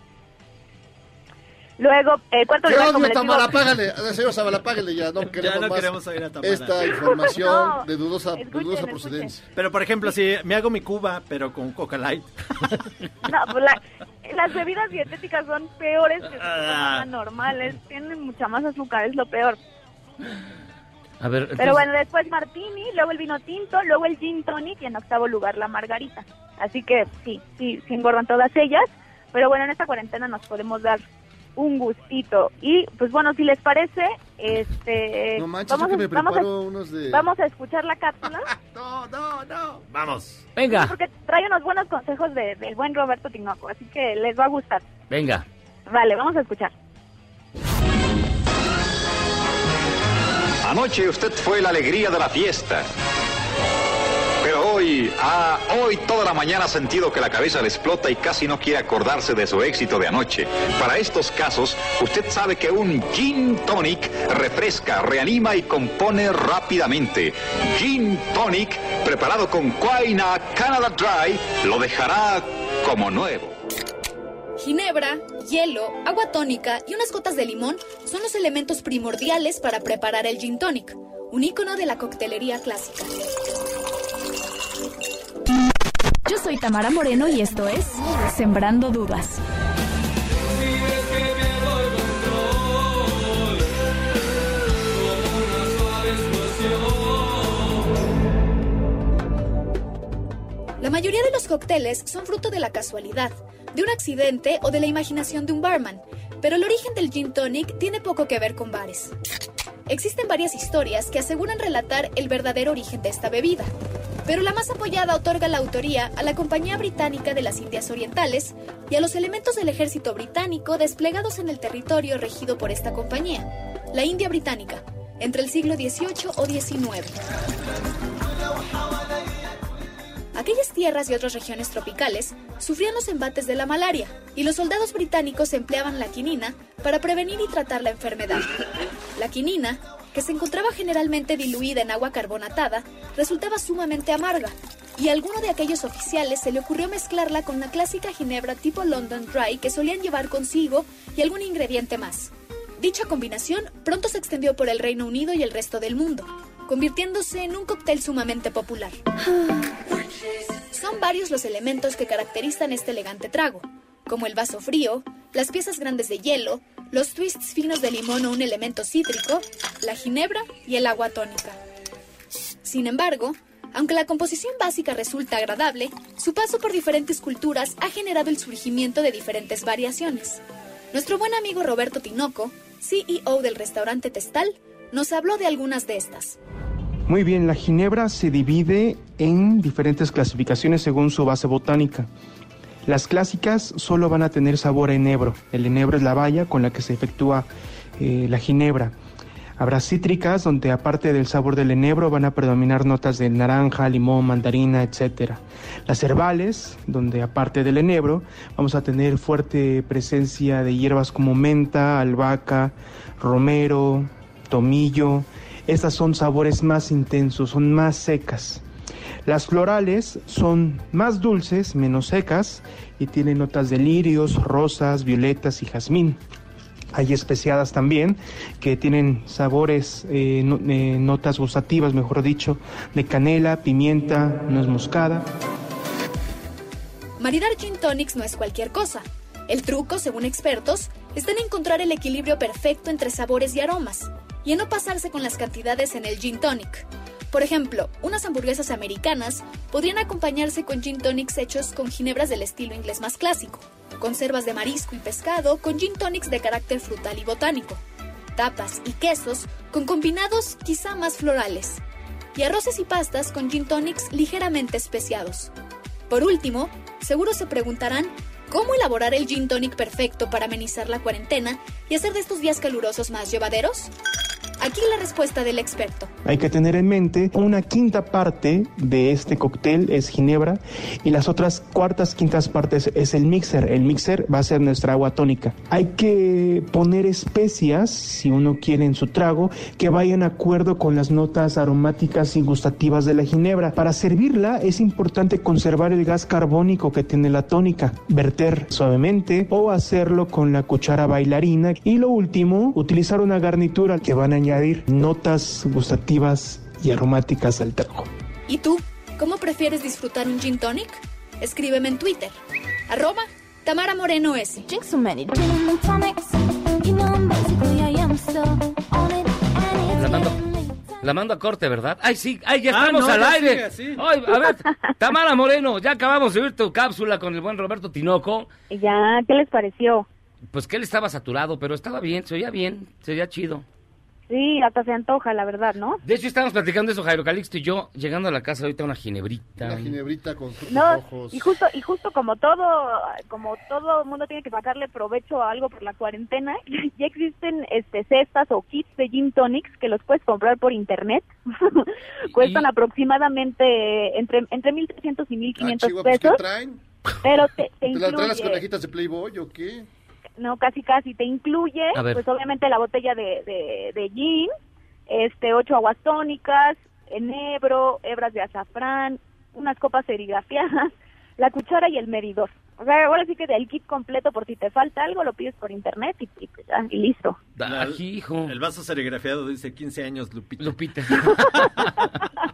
Luego, cuarto ¡Qué lugar, odio, Tamara! Apágale. Eh, Señor Zabala, apágale ya. No queremos no más queremos oír a Tamara. esta información No, de dudosa, de escuchen, dudosa procedencia. Pero por ejemplo, si me hago mi cuba, pero con Coca Light. No, pues la- las bebidas dietéticas son peores que Ah. las normales. Tienen mucha más azúcar, es lo peor. A ver, Pero bueno, después martini, luego el vino tinto, luego el gin tonic y en octavo lugar la margarita. Así que sí, sí, sí engordan todas ellas. Pero bueno, en esta cuarentena nos podemos dar un gustito. Y pues bueno, si les parece, este... No manches, vamos, yo que a, me vamos, a, unos de... vamos a escuchar la cápsula. No, no, no. Vamos. Venga, Porque trae unos buenos consejos de- del buen Roberto Tinoco, así que les va a gustar. venga. Vale, vamos a escuchar. Anoche usted fue la alegría de la fiesta. Pero hoy, ah, hoy toda la mañana ha sentido que la cabeza le explota y casi no quiere acordarse de su éxito de anoche. Para estos casos, usted sabe que un gin tonic refresca, reanima y compone rápidamente. Gin tonic, preparado con Quaina Canada Dry, lo dejará como nuevo. Ginebra, hielo, agua tónica y unas gotas de limón son los elementos primordiales para preparar el gin tonic, un ícono de la coctelería clásica. Yo soy Tamara Moreno y esto es Sembrando Dudas. La mayoría de los cócteles son fruto de la casualidad, de un accidente o de la imaginación de un barman, pero el origen del gin tonic tiene poco que ver con bares. Existen varias historias que aseguran relatar el verdadero origen de esta bebida pero la más apoyada otorga la autoría a la Compañía Británica de las Indias Orientales y a los elementos del ejército británico desplegados en el territorio regido por esta compañía, la India Británica, entre el siglo XVIII o XIX. Aquellas tierras y otras regiones tropicales sufrían los embates de la malaria y los soldados británicos empleaban la quinina para prevenir y tratar la enfermedad. La quinina, que se encontraba generalmente diluida en agua carbonatada, resultaba sumamente amarga y a alguno de aquellos oficiales se le ocurrió mezclarla con la clásica ginebra tipo London Dry que solían llevar consigo y algún ingrediente más. Dicha combinación pronto se extendió por el Reino Unido y el resto del mundo, convirtiéndose en un cóctel sumamente popular. Son varios los elementos que caracterizan este elegante trago, como el vaso frío, las piezas grandes de hielo, los twists finos de limón o un elemento cítrico, la ginebra y el agua tónica. Sin embargo, aunque la composición básica resulta agradable, su paso por diferentes culturas ha generado el surgimiento de diferentes variaciones. Nuestro buen amigo Roberto Tinoco, CEO del restaurante Testal, nos habló de algunas de estas. Muy bien, la ginebra se divide en diferentes clasificaciones según su base botánica. Las clásicas solo van a tener sabor a enebro. El enebro es la valla con la que se efectúa eh, la ginebra. Habrá cítricas donde aparte del sabor del enebro van a predominar notas de naranja, limón, mandarina, etc. Las herbales, donde aparte del enebro vamos a tener fuerte presencia de hierbas como menta, albahaca, romero, tomillo. Estas son sabores más intensos, son más secas. Las florales son más dulces, menos secas y tienen notas de lirios, rosas, violetas y jazmín. Hay especiadas también que tienen sabores, eh, eh, notas gustativas, mejor dicho, de canela, pimienta, nuez moscada. Maridar gin tonics no es cualquier cosa. El truco, según expertos, está en encontrar el equilibrio perfecto entre sabores y aromas, y en no pasarse con las cantidades en el gin tonic. Por ejemplo, unas hamburguesas americanas podrían acompañarse con gin tonics hechos con ginebras del estilo inglés más clásico, conservas de marisco y pescado con gin tonics de carácter frutal y botánico, tapas y quesos con combinados quizá más florales, y arroces y pastas con gin tonics ligeramente especiados. Por último, seguro se preguntarán cómo elaborar el gin tonic perfecto para amenizar la cuarentena y hacer de estos días calurosos más llevaderos. Aquí la respuesta del experto. Hay que tener en mente una quinta parte de este cóctel es ginebra y las otras cuartas, quintas partes es el mixer. El mixer va a ser nuestra agua tónica. Hay que poner especias, si uno quiere en su trago, que vayan de acuerdo con las notas aromáticas y gustativas de la ginebra. Para servirla es importante conservar el gas carbónico que tiene la tónica, verter suavemente o hacerlo con la cuchara bailarina. Y lo último, utilizar una garnitura que van a añadir notas gustativas y aromáticas al trago. ¿Y tú? ¿Cómo prefieres disfrutar un gin tonic? Escríbeme en Twitter. Arroba Tamara Moreno S. Drink so many gin and tonics. You know, basically, I am still on it. And La it's mando, getting la mando a corte, ¿verdad? ¡Ay, sí! ¡Ay, ya Ah, estamos no, al ya aire! sigue así. Ay, a ver, Tamara Moreno, ya acabamos de oír tu cápsula con el buen Roberto Tinoco. Ya, ¿qué les pareció? Pues que él estaba saturado, pero estaba bien, se oía bien, se oía chido. Sí, hasta se antoja, la verdad, ¿no? De hecho, estábamos platicando eso, Jairo Calixto y yo, llegando a la casa ahorita una ginebrita. Una ginebrita con frutos No, rojos. y justo y justo como todo como todo mundo tiene que sacarle provecho a algo por la cuarentena, ya existen este cestas o kits de gin tonics que los puedes comprar por internet. Cuestan aproximadamente entre entre 1300 y 1500 Ah, pues, ¿qué pesos. traen? Pero te, te ¿Te la traen las conejitas de Playboy o qué? No casi casi te incluye, pues obviamente la botella de, de, de gin, este ocho aguas tónicas, enebro, hebras de azafrán, unas copas serigrafiadas, la cuchara y el medidor. O sea, ahora sí que del kit completo por si te falta algo lo pides por internet y, y, pues, y listo. La- El vaso serigrafiado dice 15 años, Lupita. Lupita.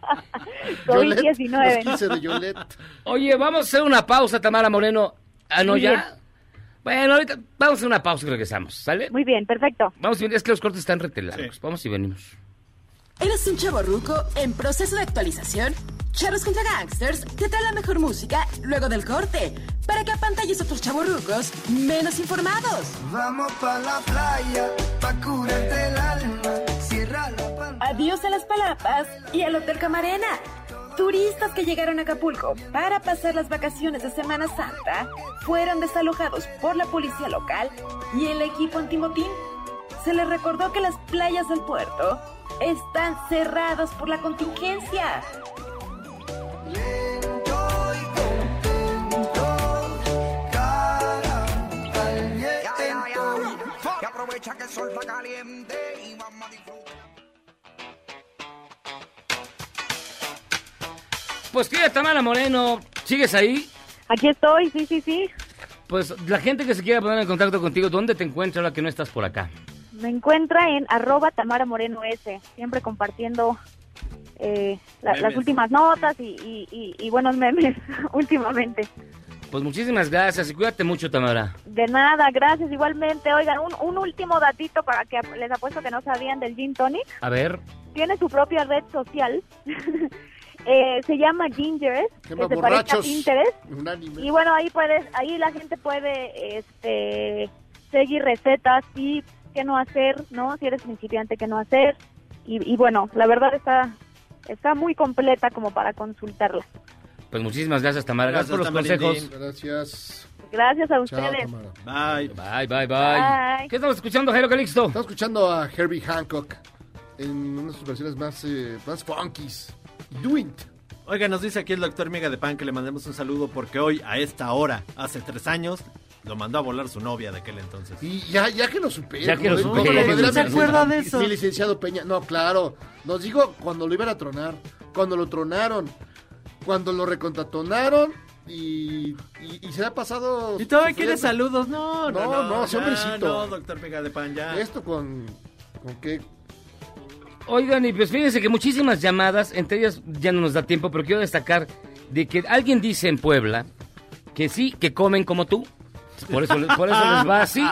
COVID-19. Oye, vamos a hacer una pausa, Tamara Moreno. Ah, no, ya. Bueno, ahorita vamos a hacer una pausa y regresamos, ¿sale? Muy bien, perfecto. Vamos y venimos, es que los cortes están retelados. Vamos y venimos. ¿Eres un chavo ruco en proceso de actualización? Charros contra Gangsters te trae la mejor música luego del corte para que apantalles a otros chavorrucos menos informados. Vamos pa' la playa, pa' curarte el alma. Cierra la pantalla. Adiós a las palapas y al Hotel Camarena. Turistas que llegaron a Acapulco para pasar las vacaciones de Semana Santa fueron desalojados por la policía local y el equipo antimotín. Se les recordó que las playas del puerto están cerradas por la contingencia. Aprovecha que el sol caliente y vamos. Pues querida Tamara Moreno, ¿sigues ahí? Aquí estoy, sí, sí, sí. Pues la gente que se quiera poner en contacto contigo, ¿dónde te encuentra ahora que no estás por acá? Me encuentra en arroba Tamara Moreno S, siempre compartiendo eh, la- las últimas notas y, y- y- y buenos memes últimamente. Pues muchísimas gracias y cuídate mucho, Tamara. De nada, gracias igualmente. Oigan, un, un último datito para que les apuesto que no sabían del Gin Tonic. A ver, Tiene su propia red social. Eh, se llama Ginger, que se parece a borrachos. Pinterest. Unánime. Y bueno, ahí puedes, ahí la gente puede este, seguir recetas y qué no hacer, ¿no? Si eres principiante, qué no hacer. Y, y bueno, la verdad está, está muy completa como para consultarla. pues muchísimas gracias, Tamara. Gracias, Gracias, por los Tamarindín. consejos. Gracias. Gracias a Chao, ustedes. Tamara. Bye. Bye, bye, bye. Bye. ¿Qué estamos escuchando, Jairo Calixto? Estamos escuchando a Herbie Hancock en una de sus versiones más, eh, más funkies. Do it. Oiga, nos dice aquí el doctor Miga de Pan que le mandemos un saludo porque hoy, a esta hora, hace tres años, lo mandó a volar su novia de aquel entonces. Y ya, ya que lo supere. Ya que lo como ¿No se acuerda de eso? Mi licenciado Peña. No, claro. Nos dijo cuando lo iban a tronar. Cuando lo tronaron. Cuando lo recontatonaron. Y, y, y se ha pasado. ¿Y todavía quiere saludos? No, no, No, no, no, ese ya, hombrecito. No, doctor Miga de Pan, ya. Esto con. ¿Con qué? Oigan, y pues fíjense que muchísimas llamadas, entre ellas ya no nos da tiempo, pero quiero destacar de que alguien dice en Puebla que sí, que comen como tú. Por eso, por eso les va así.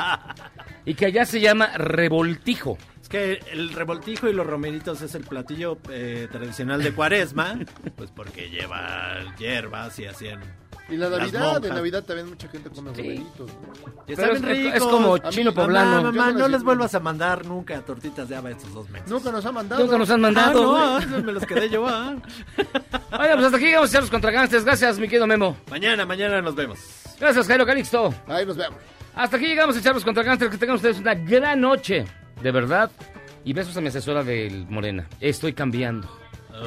Y que allá se llama revoltijo. Es que el revoltijo y los romeritos es el platillo eh, tradicional de cuaresma, pues porque lleva hierbas y hacían... Y la Navidad, de. Navidad también mucha gente come romeritos. Y Pero está bien es- es rico. como chino mamá, poblano. Mamá, Yo no no les vuelvas a mandar nunca tortitas de haba estos dos meses. Nunca nos ha mandado. Nunca nos han mandado. Ah, no, me los quedé yo. ah. Pues hasta aquí llegamos a los contragantes. Gracias, mi querido Memo. Mañana, mañana nos vemos. Gracias, Jairo Calixto. Ahí nos vemos. Hasta aquí llegamos a echarlos contra Gánster. Que tengan ustedes una gran noche, de verdad. Y besos a mi asesora del Morena. Estoy cambiando.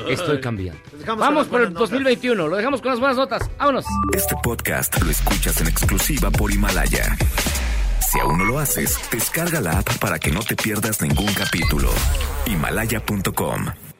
Estoy cambiando. Vamos por el buenas notas. 2021. Lo dejamos con las buenas notas. Vámonos. Este podcast lo escuchas en exclusiva por Himalaya. Si aún no lo haces, descarga la app para que no te pierdas ningún capítulo. Himalaya.com